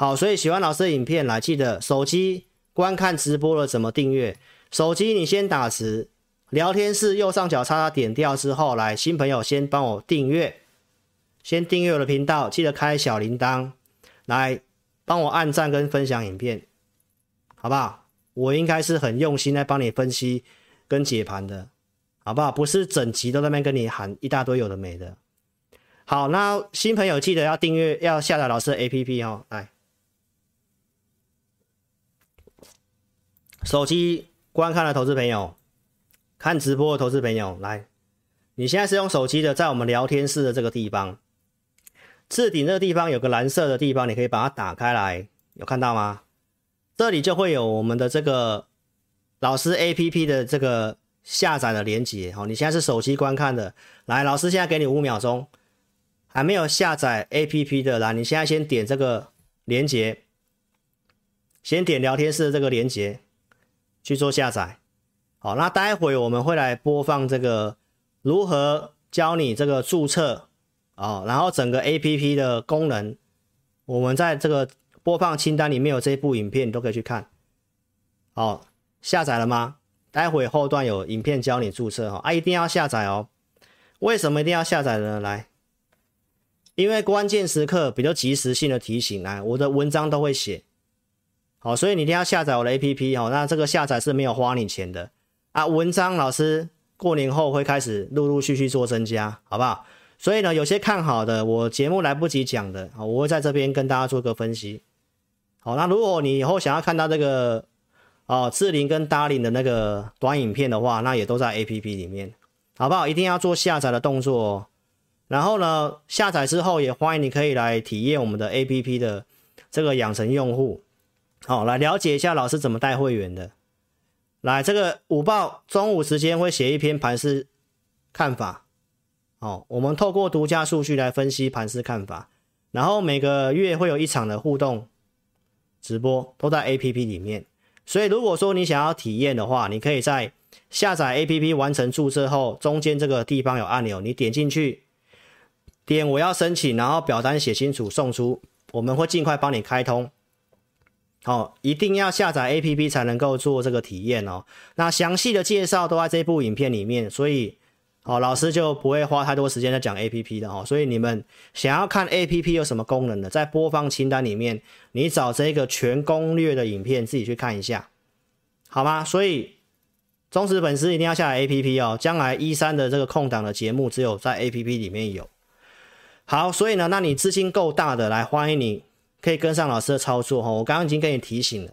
好，所以喜欢老师的影片，来记得手机观看直播了怎么订阅？手机你先打字，聊天室右上角叉叉点掉之后，来新朋友先帮我订阅。先订阅我的频道，记得开小铃铛，来帮我按赞跟分享影片，好不好？我应该是很用心来帮你分析跟解盘的，好不好？不是整集都在那边跟你喊一大堆有的没的。好，那新朋友记得要订阅，要下载老师的 APP 哦。来，手机观看的投资朋友，看直播的投资朋友，来，你现在是用手机的，在我们聊天室的这个地方。置顶这个地方有个蓝色的地方，你可以把它打开来，有看到吗？这里就会有我们的这个老师 APP 的这个下载的连接。好，你现在是手机观看的，来，老师现在给你五秒钟，还没有下载 APP 的，来，你现在先点这个连接，先点聊天室的这个连接去做下载。好，那待会我们会来播放这个如何教你这个注册。哦，然后整个 APP 的功能，我们在这个播放清单里面有这部影片，你都可以去看。好，下载了吗？待会后段有影片教你注册哈，啊，一定要下载哦。为什么一定要下载呢？来，因为关键时刻比较及时性的提醒，来，我的文章都会写。好，所以你一定要下载我的 APP 哦。那这个下载是没有花你钱的啊。文章老师过年后会开始陆陆续续做增加，好不好？所以呢，有些看好的，我节目来不及讲的啊，我会在这边跟大家做个分析。好，那如果你以后想要看到这个哦，智霖跟达霖的那个短影片的话，那也都在 APP 里面，好不好？一定要做下载的动作哦。然后呢，下载之后也欢迎你可以来体验我们的 APP 的这个养成用户，好，来了解一下老师怎么带会员的。来，这个午报中午时间会写一篇盘势看法。哦，我们透过独家数据来分析盘势看法，然后每个月会有一场的互动直播，都在 APP 里面。所以如果说你想要体验的话，你可以在下载 APP 完成注册后，中间这个地方有按钮，你点进去，点我要申请，然后表单写清楚送出，我们会尽快帮你开通。哦，一定要下载 APP 才能够做这个体验哦。那详细的介绍都在这部影片里面，所以。好，老师就不会花太多时间在讲 APP 的哦，所以你们想要看 APP 有什么功能的，在播放清单里面，你找这个全攻略的影片自己去看一下，好吗？所以忠实粉丝一定要下载 APP 哦，将来一三的这个空档的节目只有在 APP 里面有。好，所以呢，那你资金够大的，来欢迎你可以跟上老师的操作哈。我刚刚已经跟你提醒了，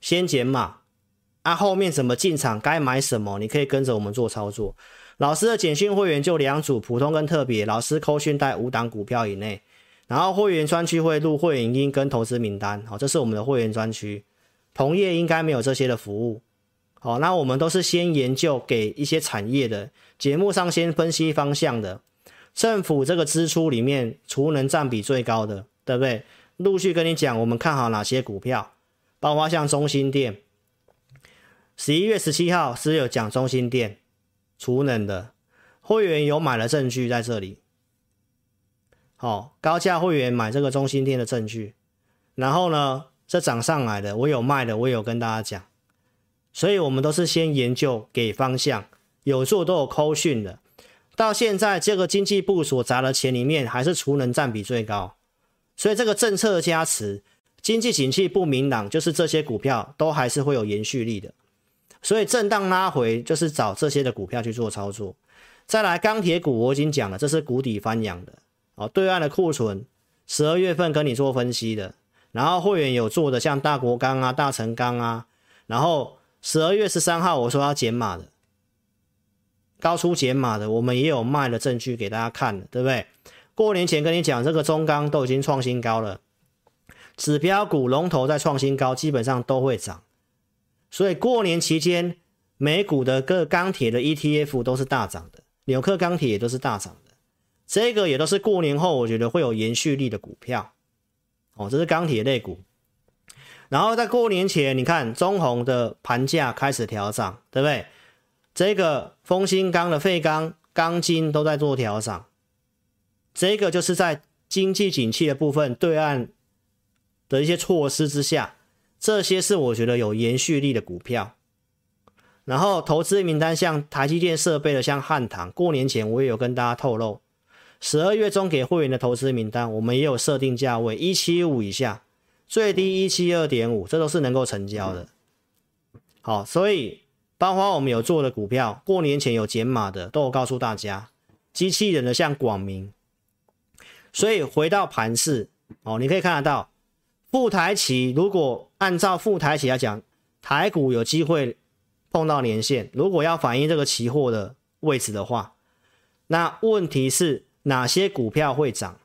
先减码，啊，后面怎么进场，该买什么，你可以跟着我们做操作。老师的简讯会员就两组，普通跟特别。老师扣讯带五档股票以内，然后会员专区会录会员音跟投资名单，好，这是我们的会员专区。同业应该没有这些的服务，好，那我们都是先研究给一些产业的节目上先分析方向的。政府这个支出里面，储能占比最高的，对不对？陆续跟你讲，我们看好哪些股票，包括像中心店。十一月十七号是有讲中心店储能的，会员有买了证据在这里。好，高价会员买这个中心店的证据，然后呢，这涨上来的，我有卖的，我有跟大家讲。所以我们都是先研究给方向，有做都有扣讯的。到现在，这个经济部所砸的钱里面，还是储能占比最高，所以这个政策加持，经济景气不明朗，就是这些股票都还是会有延续力的。所以震荡拉回，就是找这些的股票去做操作。再来钢铁股，我已经讲了，这是谷底翻扬的哦。对岸的库存，十二月份跟你做分析的，然后会员有做的，像大国钢啊、大成钢啊，然后十二月十三号我说要减码的。高出减码的，我们也有卖的证据给大家看的，对不对？过年前跟你讲，这个中钢都已经创新高了，指标股龙头在创新高，基本上都会涨。所以过年期间，美股的各钢铁的 ETF 都是大涨的，纽克钢铁也都是大涨的。这个也都是过年后我觉得会有延续力的股票。哦，这是钢铁类股。然后在过年前，你看中鸿的盘价开始调涨，对不对？这个丰兴钢的废钢钢筋都在做调涨，这个就是在经济景气的部分，对岸的一些措施之下，这些是我觉得有延续力的股票。然后投资名单像台积电设备的，像汉唐，过年前我也有跟大家透露，十二月中给会员的投资名单，我们也有设定价位一七五以下，最低一七二点五，这都是能够成交的。好，所以。包括我们有做的股票，过年前有减码的，都有告诉大家。机器人的像广明，所以回到盘市哦，你可以看得到，副台期如果按照副台期来讲，台股有机会碰到年线。如果要反映这个期货的位置的话，那问题是哪些股票会涨，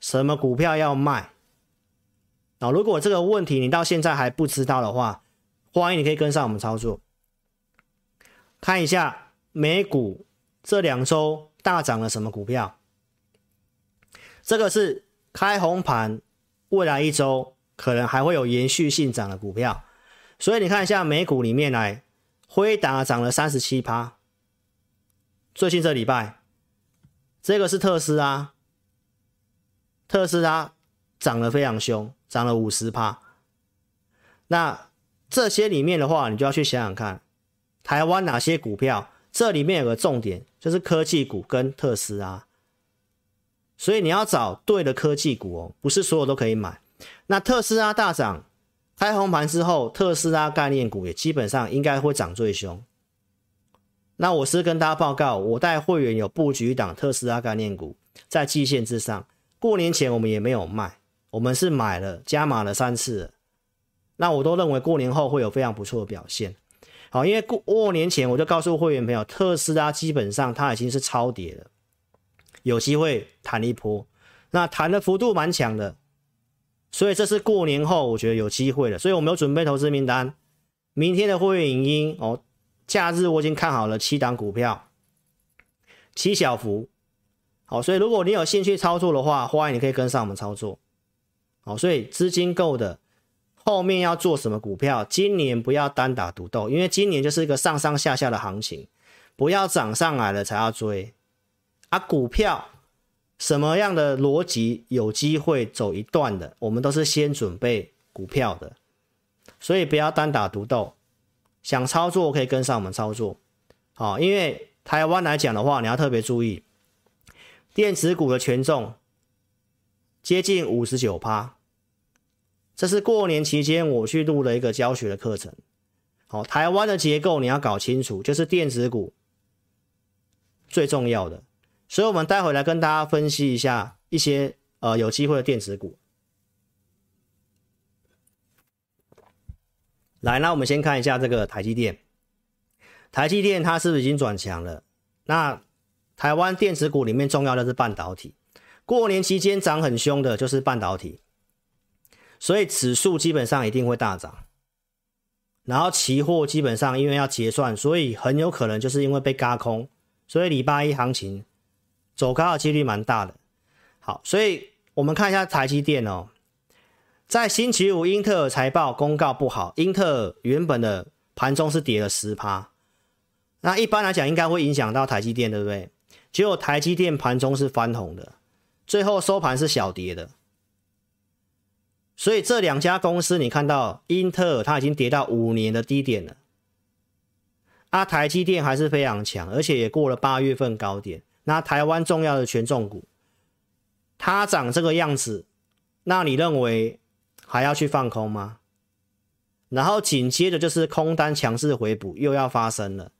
什么股票要卖？啊，如果这个问题你到现在还不知道的话，欢迎你可以跟上我们操作。看一下美股这两周大涨了什么股票？这个是开红盘，未来一周可能还会有延续性涨的股票。所以你看一下美股里面来，辉达涨了三十七趴。最近这礼拜，这个是特斯拉，特斯拉涨得非常凶，涨了五十趴。那这些里面的话，你就要去想想看。台湾哪些股票？这里面有个重点，就是科技股跟特斯拉。所以你要找对的科技股哦，不是所有都可以买。那特斯拉大涨，开红盘之后，特斯拉概念股也基本上应该会涨最凶。那我是跟大家报告，我带会员有布局一档特斯拉概念股，在季线之上。过年前我们也没有卖，我们是买了加码了三次。那我都认为过年后会有非常不错的表现。好，因为过过年前我就告诉会员朋友，特斯拉基本上它已经是超跌了，有机会弹一波，那弹的幅度蛮强的，所以这是过年后我觉得有机会的，所以我们有准备投资名单，明天的会员影音哦，假日我已经看好了七档股票，七小福，好，所以如果你有兴趣操作的话，欢迎你可以跟上我们操作，好，所以资金够的。后面要做什么股票？今年不要单打独斗，因为今年就是一个上上下下的行情，不要涨上来了才要追。啊，股票什么样的逻辑有机会走一段的，我们都是先准备股票的，所以不要单打独斗。想操作可以跟上我们操作，好，因为台湾来讲的话，你要特别注意，电子股的权重接近五十九趴。这是过年期间我去录了一个教学的课程，好，台湾的结构你要搞清楚，就是电子股最重要的。所以，我们待会来跟大家分析一下一些呃有机会的电子股。来，那我们先看一下这个台积电。台积电它是不是已经转强了？那台湾电子股里面重要的是半导体。过年期间涨很凶的就是半导体，所以指数基本上一定会大涨。然后期货基本上因为要结算，所以很有可能就是因为被轧空，所以礼拜一行情走高的几率蛮大的。好，所以我们看一下台积电哦，在星期五英特尔财报公告不好，英特尔原本的盘中是跌了十趴，那一般来讲应该会影响到台积电，对不对？结果台积电盘中是翻红的，最后收盘是小跌的。所以这两家公司，你看到英特尔它已经跌到五年的低点了，啊，台积电还是非常强，而且也过了八月份高点。那台湾重要的权重股，它长这个样子，那你认为还要去放空吗？然后紧接着就是空单强势回补又要发生了。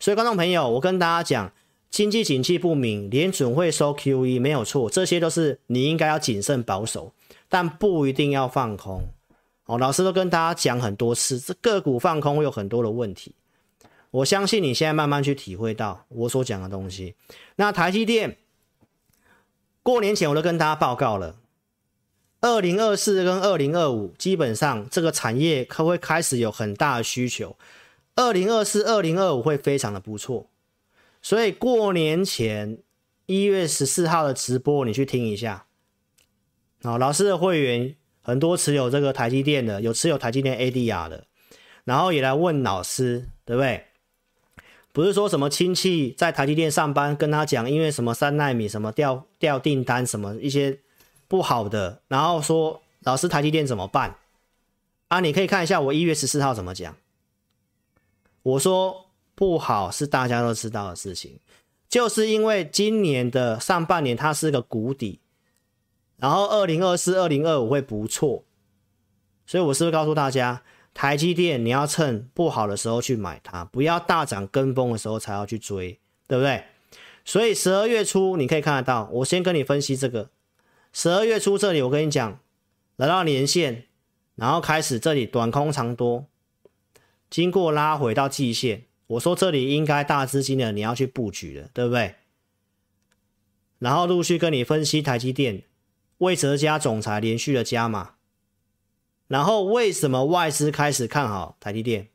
所以观众朋友，我跟大家讲，经济景气不明，联准会收 QE 没有错，这些都是你应该要谨慎保守。但不一定要放空哦，老师都跟大家讲很多次，这个股放空会有很多的问题。我相信你现在慢慢去体会到我所讲的东西。那台积电过年前我都跟大家报告了，二零二四跟二零二五基本上这个产业可会开始有很大的需求，二零二四、二零二五会非常的不错。所以过年前一月十四号的直播，你去听一下。好，老师的会员很多持有这个台积电的，有持有台积电 ADR 的，然后也来问老师，对不对？不是说什么亲戚在台积电上班，跟他讲，因为什么三奈米什么掉掉订单什么一些不好的，然后说老师台积电怎么办？啊，你可以看一下我一月十四号怎么讲。我说不好是大家都知道的事情，就是因为今年的上半年它是个谷底。然后二零二四、二零二五会不错，所以我是不是告诉大家，台积电你要趁不好的时候去买它，不要大涨跟风的时候才要去追，对不对？所以十二月初你可以看得到，我先跟你分析这个，十二月初这里我跟你讲，来到年线，然后开始这里短空长多，经过拉回到季线，我说这里应该大资金的你要去布局了，对不对？然后陆续跟你分析台积电。魏哲家总裁连续的加码，然后为什么外资开始看好台积电？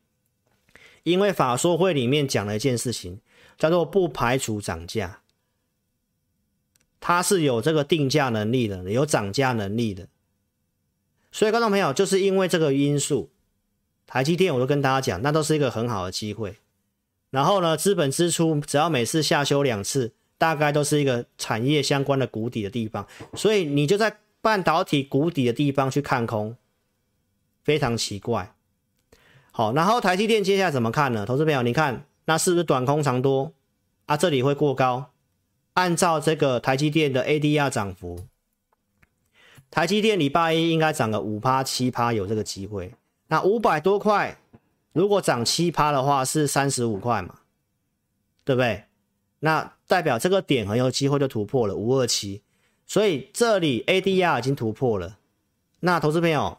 因为法说会里面讲了一件事情，叫做不排除涨价，它是有这个定价能力的，有涨价能力的。所以观众朋友，就是因为这个因素，台积电我都跟大家讲，那都是一个很好的机会。然后呢，资本支出只要每次下修两次。大概都是一个产业相关的谷底的地方，所以你就在半导体谷底的地方去看空，非常奇怪。好，然后台积电接下来怎么看呢？投资朋友，你看那是不是短空长多啊？这里会过高。按照这个台积电的 ADR 涨幅，台积电礼拜一应该涨个五趴七趴，有这个机会。那五百多块，如果涨七趴的话，是三十五块嘛？对不对？那代表这个点很有机会就突破了五二七，所以这里 ADR 已经突破了。那投资朋友，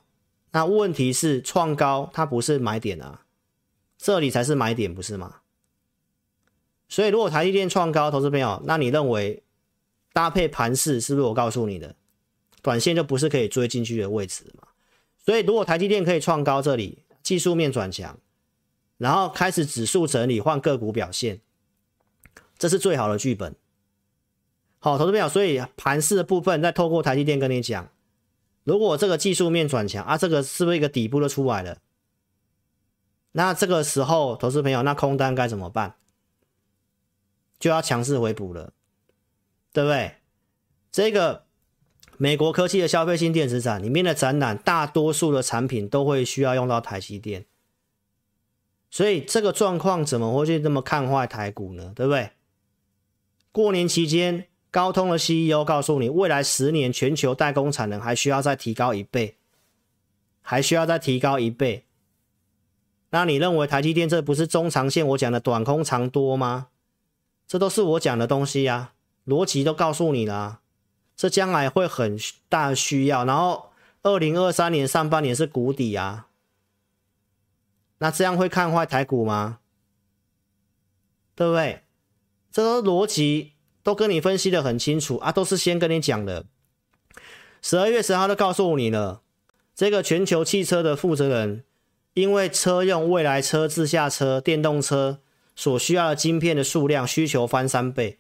那问题是创高它不是买点啊，这里才是买点不是吗？所以如果台积电创高，投资朋友，那你认为搭配盘势是不是我告诉你的，短线就不是可以追进去的位置嘛？所以如果台积电可以创高，这里技术面转强，然后开始指数整理换个股表现。这是最好的剧本。好，投资朋友，所以盘势的部分再透过台积电跟你讲，如果这个技术面转强啊，这个是不是一个底部都出来了？那这个时候，投资朋友，那空单该怎么办？就要强势回补了，对不对？这个美国科技的消费性电子展里面的展览，大多数的产品都会需要用到台积电，所以这个状况怎么会去这么看坏台股呢？对不对？过年期间，高通的 CEO 告诉你，未来十年全球代工产能还需要再提高一倍，还需要再提高一倍。那你认为台积电这不是中长线我讲的短空长多吗？这都是我讲的东西呀、啊，逻辑都告诉你了、这将来会很大需要。然后二零二三年上半年是谷底啊，那这样会看坏台股吗？对不对？这都逻辑都跟你分析的很清楚啊，都是先跟你讲的。十二月十号都告诉你了，这个全球汽车的负责人，因为车用未来车、自驾车、电动车所需要的晶片的数量需求翻三倍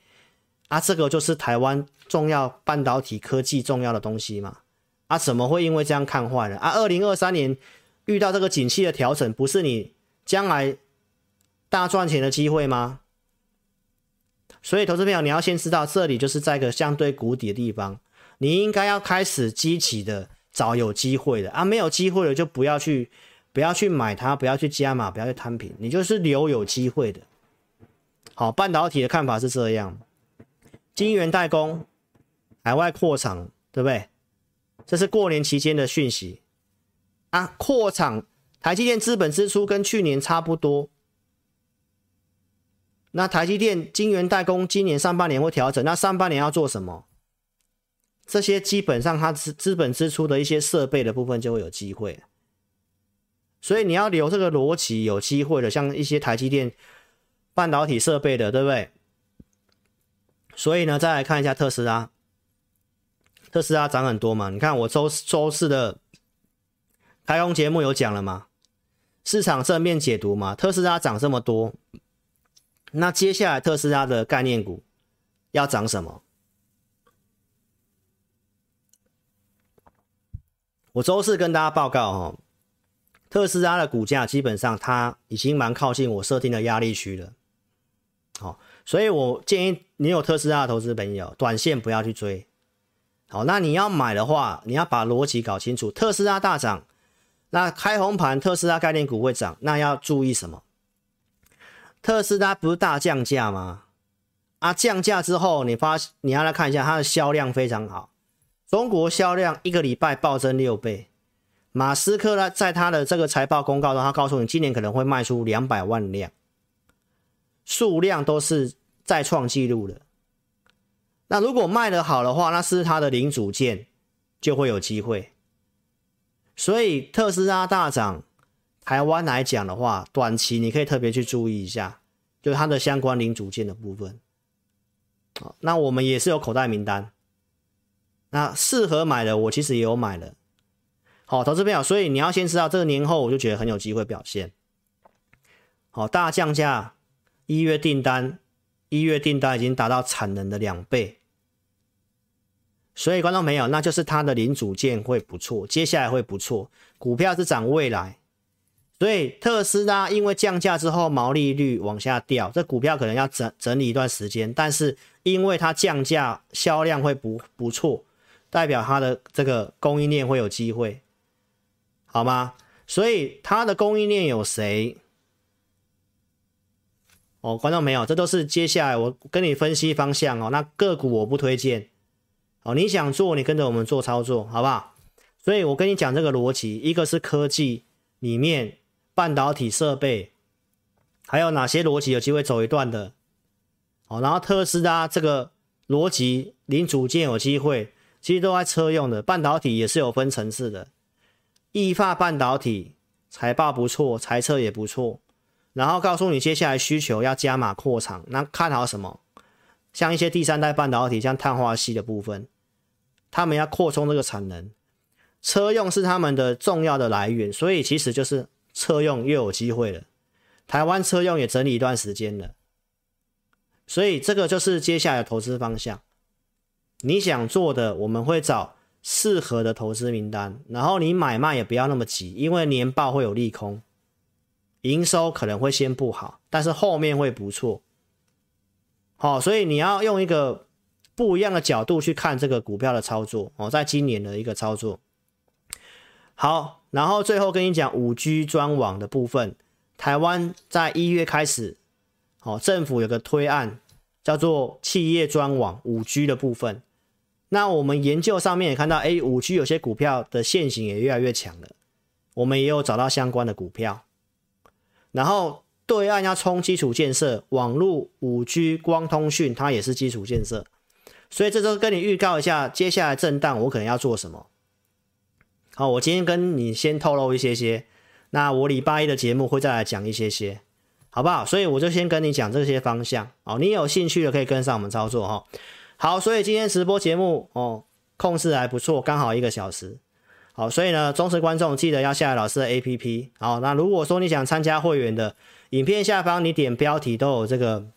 啊，这个就是台湾重要半导体科技重要的东西嘛啊，怎么会因为这样看坏了啊？二零二三年遇到这个景气的调整，不是你将来大赚钱的机会吗？所以，投资朋友，你要先知道，这里就是在一个相对谷底的地方，你应该要开始积极的找有机会的啊，没有机会的就不要去，不要去买它，不要去加码，不要去摊平，你就是留有机会的。好，半导体的看法是这样，晶圆代工，海外扩厂，对不对？这是过年期间的讯息啊，扩厂，台积电资本支出跟去年差不多。那台积电晶圆代工今年上半年会调整，那上半年要做什么？这些基本上它资资本支出的一些设备的部分就会有机会，所以你要留这个逻辑有机会的，像一些台积电半导体设备的，对不对？所以呢，再来看一下特斯拉，特斯拉涨很多嘛？你看我周周四的开工节目有讲了吗？市场正面解读嘛？特斯拉涨这么多。那接下来特斯拉的概念股要涨什么？我周四跟大家报告哈，特斯拉的股价基本上它已经蛮靠近我设定的压力区了。好，所以我建议你有特斯拉的投资朋友，短线不要去追。好，那你要买的话，你要把逻辑搞清楚。特斯拉大涨，那开红盘，特斯拉概念股会涨，那要注意什么？特斯拉不是大降价吗？啊，降价之后，你发你要来看一下它的销量非常好，中国销量一个礼拜暴增六倍。马斯克呢，在他的这个财报公告中，他告诉你今年可能会卖出两百万辆，数量都是再创纪录的。那如果卖得好的话，那是他的零组件就会有机会。所以特斯拉大涨。台湾来讲的话，短期你可以特别去注意一下，就它的相关零组件的部分。好，那我们也是有口袋名单，那适合买的我其实也有买了。好，投资朋友，所以你要先知道这个年后我就觉得很有机会表现。好，大降价，一月订单，一月订单已经达到产能的两倍，所以观众朋友，那就是它的零组件会不错，接下来会不错，股票是涨未来。所以特斯拉因为降价之后毛利率往下掉，这股票可能要整整理一段时间。但是因为它降价，销量会不不错，代表它的这个供应链会有机会，好吗？所以它的供应链有谁？哦，观众没有，这都是接下来我跟你分析方向哦。那个股我不推荐哦，你想做你跟着我们做操作，好不好？所以我跟你讲这个逻辑，一个是科技里面。半导体设备还有哪些逻辑有机会走一段的？哦，然后特斯拉这个逻辑零组件有机会，其实都在车用的半导体也是有分层次的。意法半导体财报不错，财测也不错，然后告诉你接下来需求要加码扩厂，那看好什么？像一些第三代半导体，像碳化矽的部分，他们要扩充这个产能，车用是他们的重要的来源，所以其实就是。车用又有机会了，台湾车用也整理一段时间了，所以这个就是接下来的投资方向。你想做的，我们会找适合的投资名单，然后你买卖也不要那么急，因为年报会有利空，营收可能会先不好，但是后面会不错。好，所以你要用一个不一样的角度去看这个股票的操作哦，在今年的一个操作。好。然后最后跟你讲五 G 专网的部分，台湾在一月开始，哦，政府有个推案叫做企业专网五 G 的部分。那我们研究上面也看到，哎，五 G 有些股票的线型也越来越强了，我们也有找到相关的股票。然后对岸要冲基础建设，网络、五 G、光通讯，它也是基础建设。所以这周跟你预告一下，接下来震荡我可能要做什么。好，我今天跟你先透露一些些，那我礼拜一的节目会再来讲一些些，好不好？所以我就先跟你讲这些方向。哦，你有兴趣的可以跟上我们操作哈。好，所以今天直播节目哦，控制还不错，刚好一个小时。好，所以呢，忠实观众记得要下载老师的 APP。好，那如果说你想参加会员的，影片下方你点标题都有这个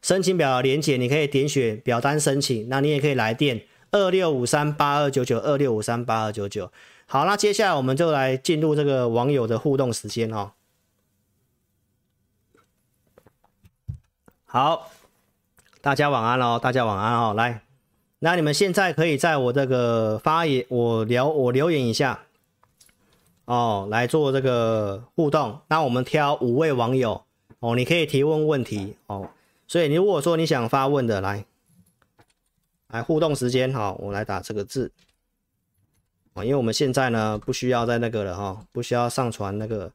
申请表的连结，你可以点选表单申请。那你也可以来电二六五三八二九九二六五三八二九九。好，那接下来我们就来进入这个网友的互动时间哦。好，大家晚安哦，大家晚安哦，来。那你们现在可以在我这个发言，我聊我留言一下哦，来做这个互动。那我们挑五位网友哦，你可以提问问题哦。所以你如果说你想发问的，来来互动时间哈，我来打这个字啊，因为我们现在呢不需要在那个了哈，不需要上传那个。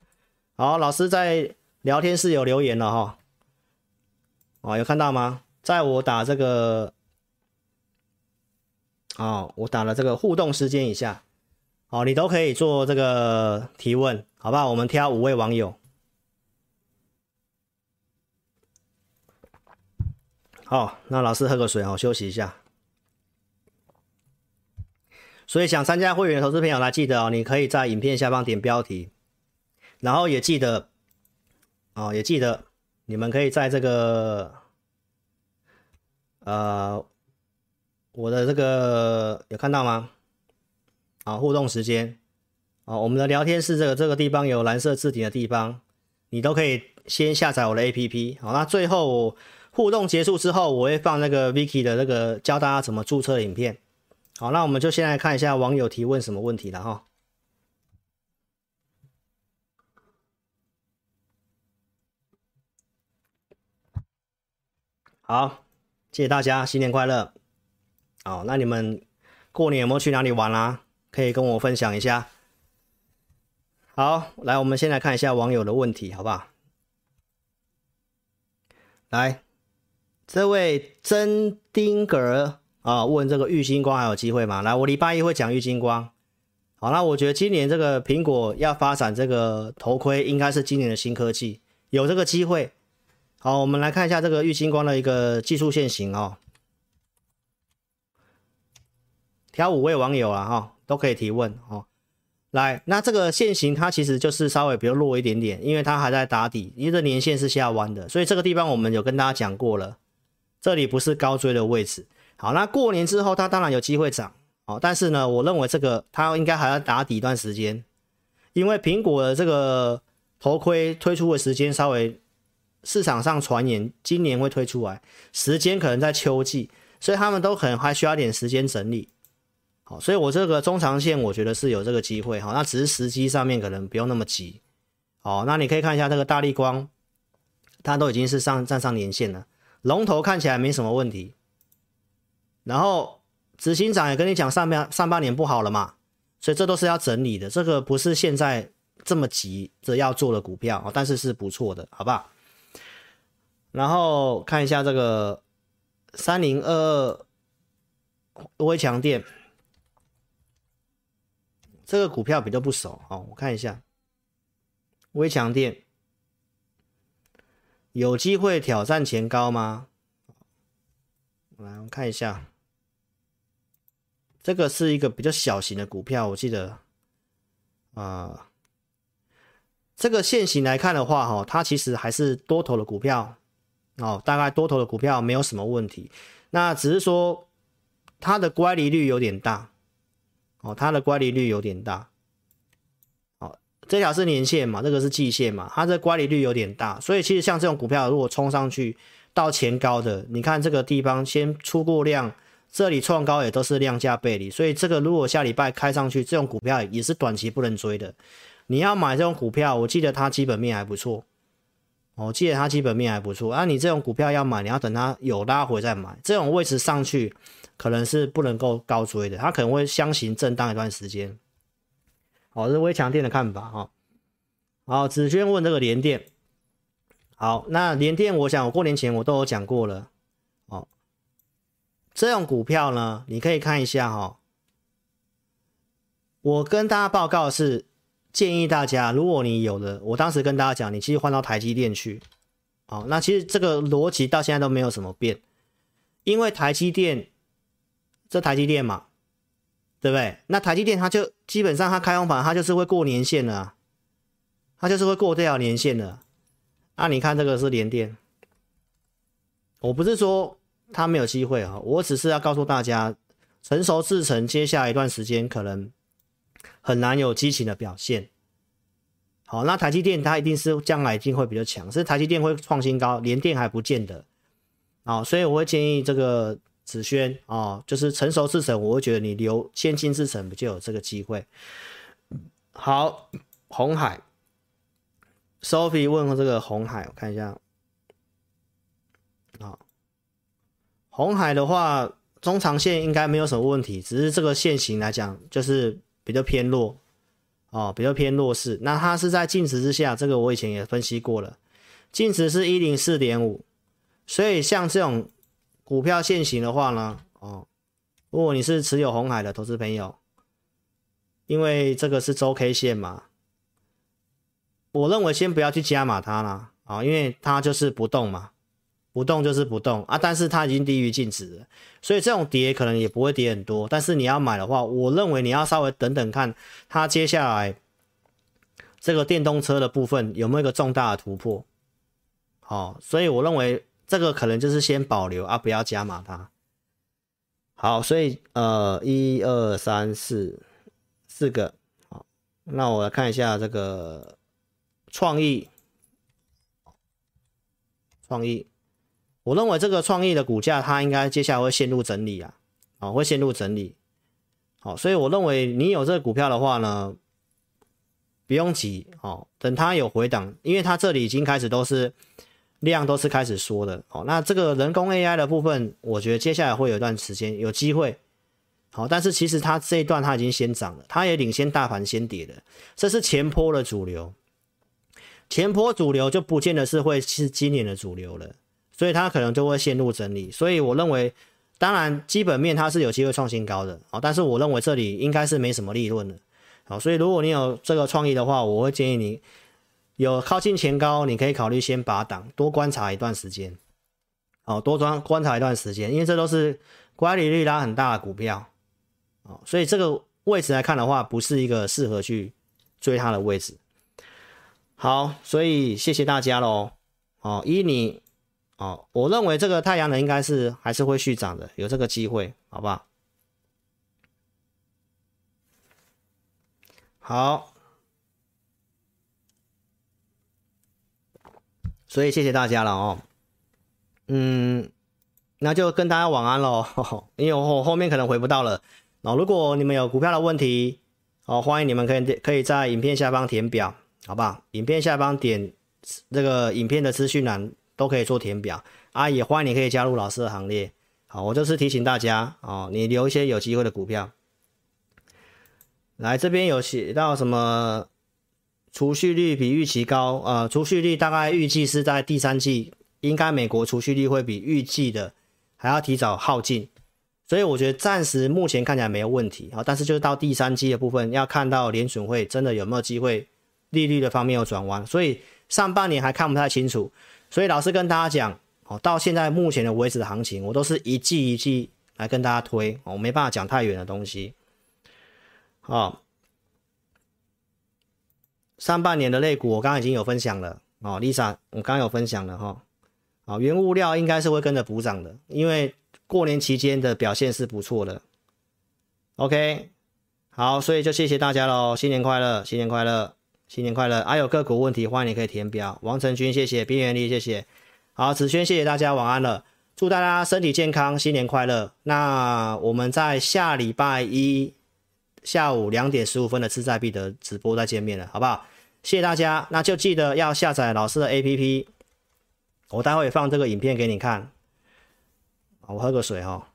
好，老师在聊天室有留言了哈，哦，有看到吗？在我打这个。哦，我打了这个互动时间以下，哦，你都可以做这个提问，好不好？我们挑五位网友。好，那老师喝个水，好，休息一下。所以想参加会员的投资朋友，来记得哦，你可以在影片下方点标题，然后也记得，哦，也记得你们可以在这个，呃。我的这个有看到吗？啊，互动时间，啊，我们的聊天室这个这个地方有蓝色字体的地方，你都可以先下载我的 APP。好，那最后互动结束之后，我会放那个 Vicky 的那个教大家怎么注册的影片。好，那我们就先来看一下网友提问什么问题了哈。好，谢谢大家，新年快乐。哦，那你们过年有没有去哪里玩啊？可以跟我分享一下。好，来，我们先来看一下网友的问题，好不好？来，这位真丁格啊，问这个玉晶光还有机会吗？来，我礼拜一会讲玉晶光。好，那我觉得今年这个苹果要发展这个头盔，应该是今年的新科技，有这个机会。好，我们来看一下这个玉晶光的一个技术线型哦。挑五位网友啊，哈，都可以提问哦。来，那这个线型它其实就是稍微比较弱一点点，因为它还在打底，因为这年线是下弯的，所以这个地方我们有跟大家讲过了，这里不是高追的位置。好，那过年之后它当然有机会涨哦，但是呢，我认为这个它应该还要打底一段时间，因为苹果的这个头盔推出的时间稍微市场上传言今年会推出来，时间可能在秋季，所以他们都可能还需要点时间整理。好所以，我这个中长线，我觉得是有这个机会哈。那只是时机上面可能不用那么急。哦，那你可以看一下这个大立光，它都已经是上站上年线了，龙头看起来没什么问题。然后执行长也跟你讲上半上半年不好了嘛，所以这都是要整理的。这个不是现在这么急着要做的股票，但是是不错的，好不好？然后看一下这个三零二二微强电。这个股票比较不熟哦，我看一下，微强电有机会挑战前高吗？来，我们看一下，这个是一个比较小型的股票，我记得啊、这个线型来看的话，哈，它其实还是多头的股票哦，大概多头的股票没有什么问题，那只是说它的乖离率有点大。哦，它的乖离率有点大。哦，这条是年线嘛，这个是季线嘛，它这乖离率有点大，所以其实像这种股票，如果冲上去到前高的，你看这个地方先出过量，这里创高也都是量价背离，所以这个如果下礼拜开上去，这种股票也是短期不能追的。你要买这种股票，我记得它基本面还不错。我、哦、记得它基本面还不错，啊，你这种股票要买，你要等它有拉回再买，这种位置上去。可能是不能够高追的，它可能会箱型震荡一段时间。好，这是微强电的看法哈。好，紫萱问这个联电，好，那联电，我想我过年前我都有讲过了。这种股票呢，你可以看一下哈、哦。我跟大家报告是建议大家，如果你有的，我当时跟大家讲，你其实换到台积电去。哦，那其实这个逻辑到现在都没有什么变，因为台积电，这台积电嘛，对不对？那台积电它就基本上它开放盘，它就是会过年线的、它就是会过这条年线的。那、啊、你看这个是联电，我不是说他没有机会啊，我只是要告诉大家，成熟制成接下来一段时间可能很难有激情的表现。好，那台积电它一定是将来一定会比较强，是台积电会创新高，联电还不见得。啊，所以我会建议这个子轩啊，就是成熟制成，我会觉得你留先进制成不就有这个机会。好，红海，Sophie 问这个红海，我看一下。红海的话，中长线应该没有什么问题，只是这个线型来讲，就是比较偏弱。哦，比较偏弱势，那它是在净值之下，这个我以前也分析过了，净值是一零四点五，所以像这种股票线型的话呢，哦，如果你是持有红海的投资朋友，因为这个是周 K 线嘛，我认为先不要去加码它啦，啊、因为它就是不动嘛。不动就是不动啊，但是它已经低于净值了，所以这种跌可能也不会跌很多。但是你要买的话，我认为你要稍微等等看它接下来这个电动车的部分有没有一个重大的突破。好，所以我认为这个可能就是先保留啊，不要加码它。好，所以呃，一二三四四个，好，那我来看一下这个创意，创意。我认为这个创意的股价，它应该接下来会陷入整理啊，啊，会陷入整理。好，所以我认为你有这个股票的话呢，不用急哦，等它有回档，因为它这里已经开始都是量都是开始缩的。哦，那这个人工 AI 的部分，我觉得接下来会有一段时间有机会。好，但是其实它这一段它已经先涨了，它也领先大盘先跌了，这是前坡的主流。前坡主流就不见得是会是今年的主流了。所以它可能就会陷入整理，所以我认为，当然基本面它是有机会创新高的啊，但是我认为这里应该是没什么利润的，好，所以如果你有这个创意的话，我会建议你有靠近前高，你可以考虑先拔档，多观察一段时间，好，多观观察一段时间，因为这都是乖离率拉很大的股票，啊，所以这个位置来看的话，不是一个适合去追它的位置。好，所以谢谢大家喽，哦，依你。哦，我认为这个太阳能应该是还是会续涨的，有这个机会，好不好？好，所以谢谢大家了哦。嗯，那就跟大家晚安喽，因为我后面可能回不到了。哦，如果你们有股票的问题，哦，欢迎你们可以可以在影片下方填表，好不好？影片下方点这个影片的资讯栏。都可以做填表啊，也欢迎你可以加入老师的行列。好，我就是提醒大家哦，你留一些有机会的股票。来这边有写到什么储蓄率比预期高，呃，储蓄率大概预计是在第三季，应该美国储蓄率会比预计的还要提早耗尽，所以我觉得暂时目前看起来没有问题啊，但是就是到第三季的部分，要看到联准会真的有没有机会利率的方面有转弯，所以上半年还看不太清楚。所以老师跟大家讲，哦，到现在目前的为止的行情，我都是一季一季来跟大家推，我没办法讲太远的东西。好，上半年的类股我刚刚已经有分享了，哦，Lisa，我刚刚有分享了哈，啊，原物料应该是会跟着补涨的，因为过年期间的表现是不错的。OK，好，所以就谢谢大家喽，新年快乐，新年快乐。新年快乐！还、啊、有个股问题，欢迎你可以填表。王成军，谢谢；边缘力，谢谢。好，子轩，谢谢大家，晚安了。祝大家身体健康，新年快乐。那我们在下礼拜一下午两点十五分的志在必得直播再见面了，好不好？谢谢大家，那就记得要下载老师的 APP。我待会放这个影片给你看。我喝个水哈。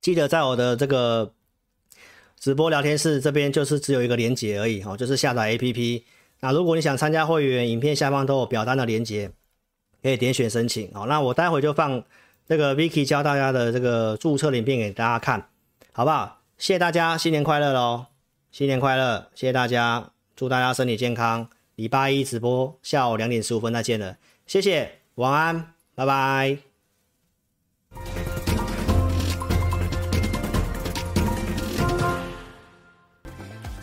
记得在我的这个。直播聊天室这边就是只有一个连接而已哈，就是下载 APP，那如果你想参加会员，影片下方都有表单的连接，可以点选申请。好，那我待会就放这个 Vicky 教大家的这个注册影片给大家看，好不好？谢谢大家，新年快乐喽！新年快乐，谢谢大家，祝大家身体健康。礼拜一直播下午两点十五分再见了，谢谢，晚安，拜拜。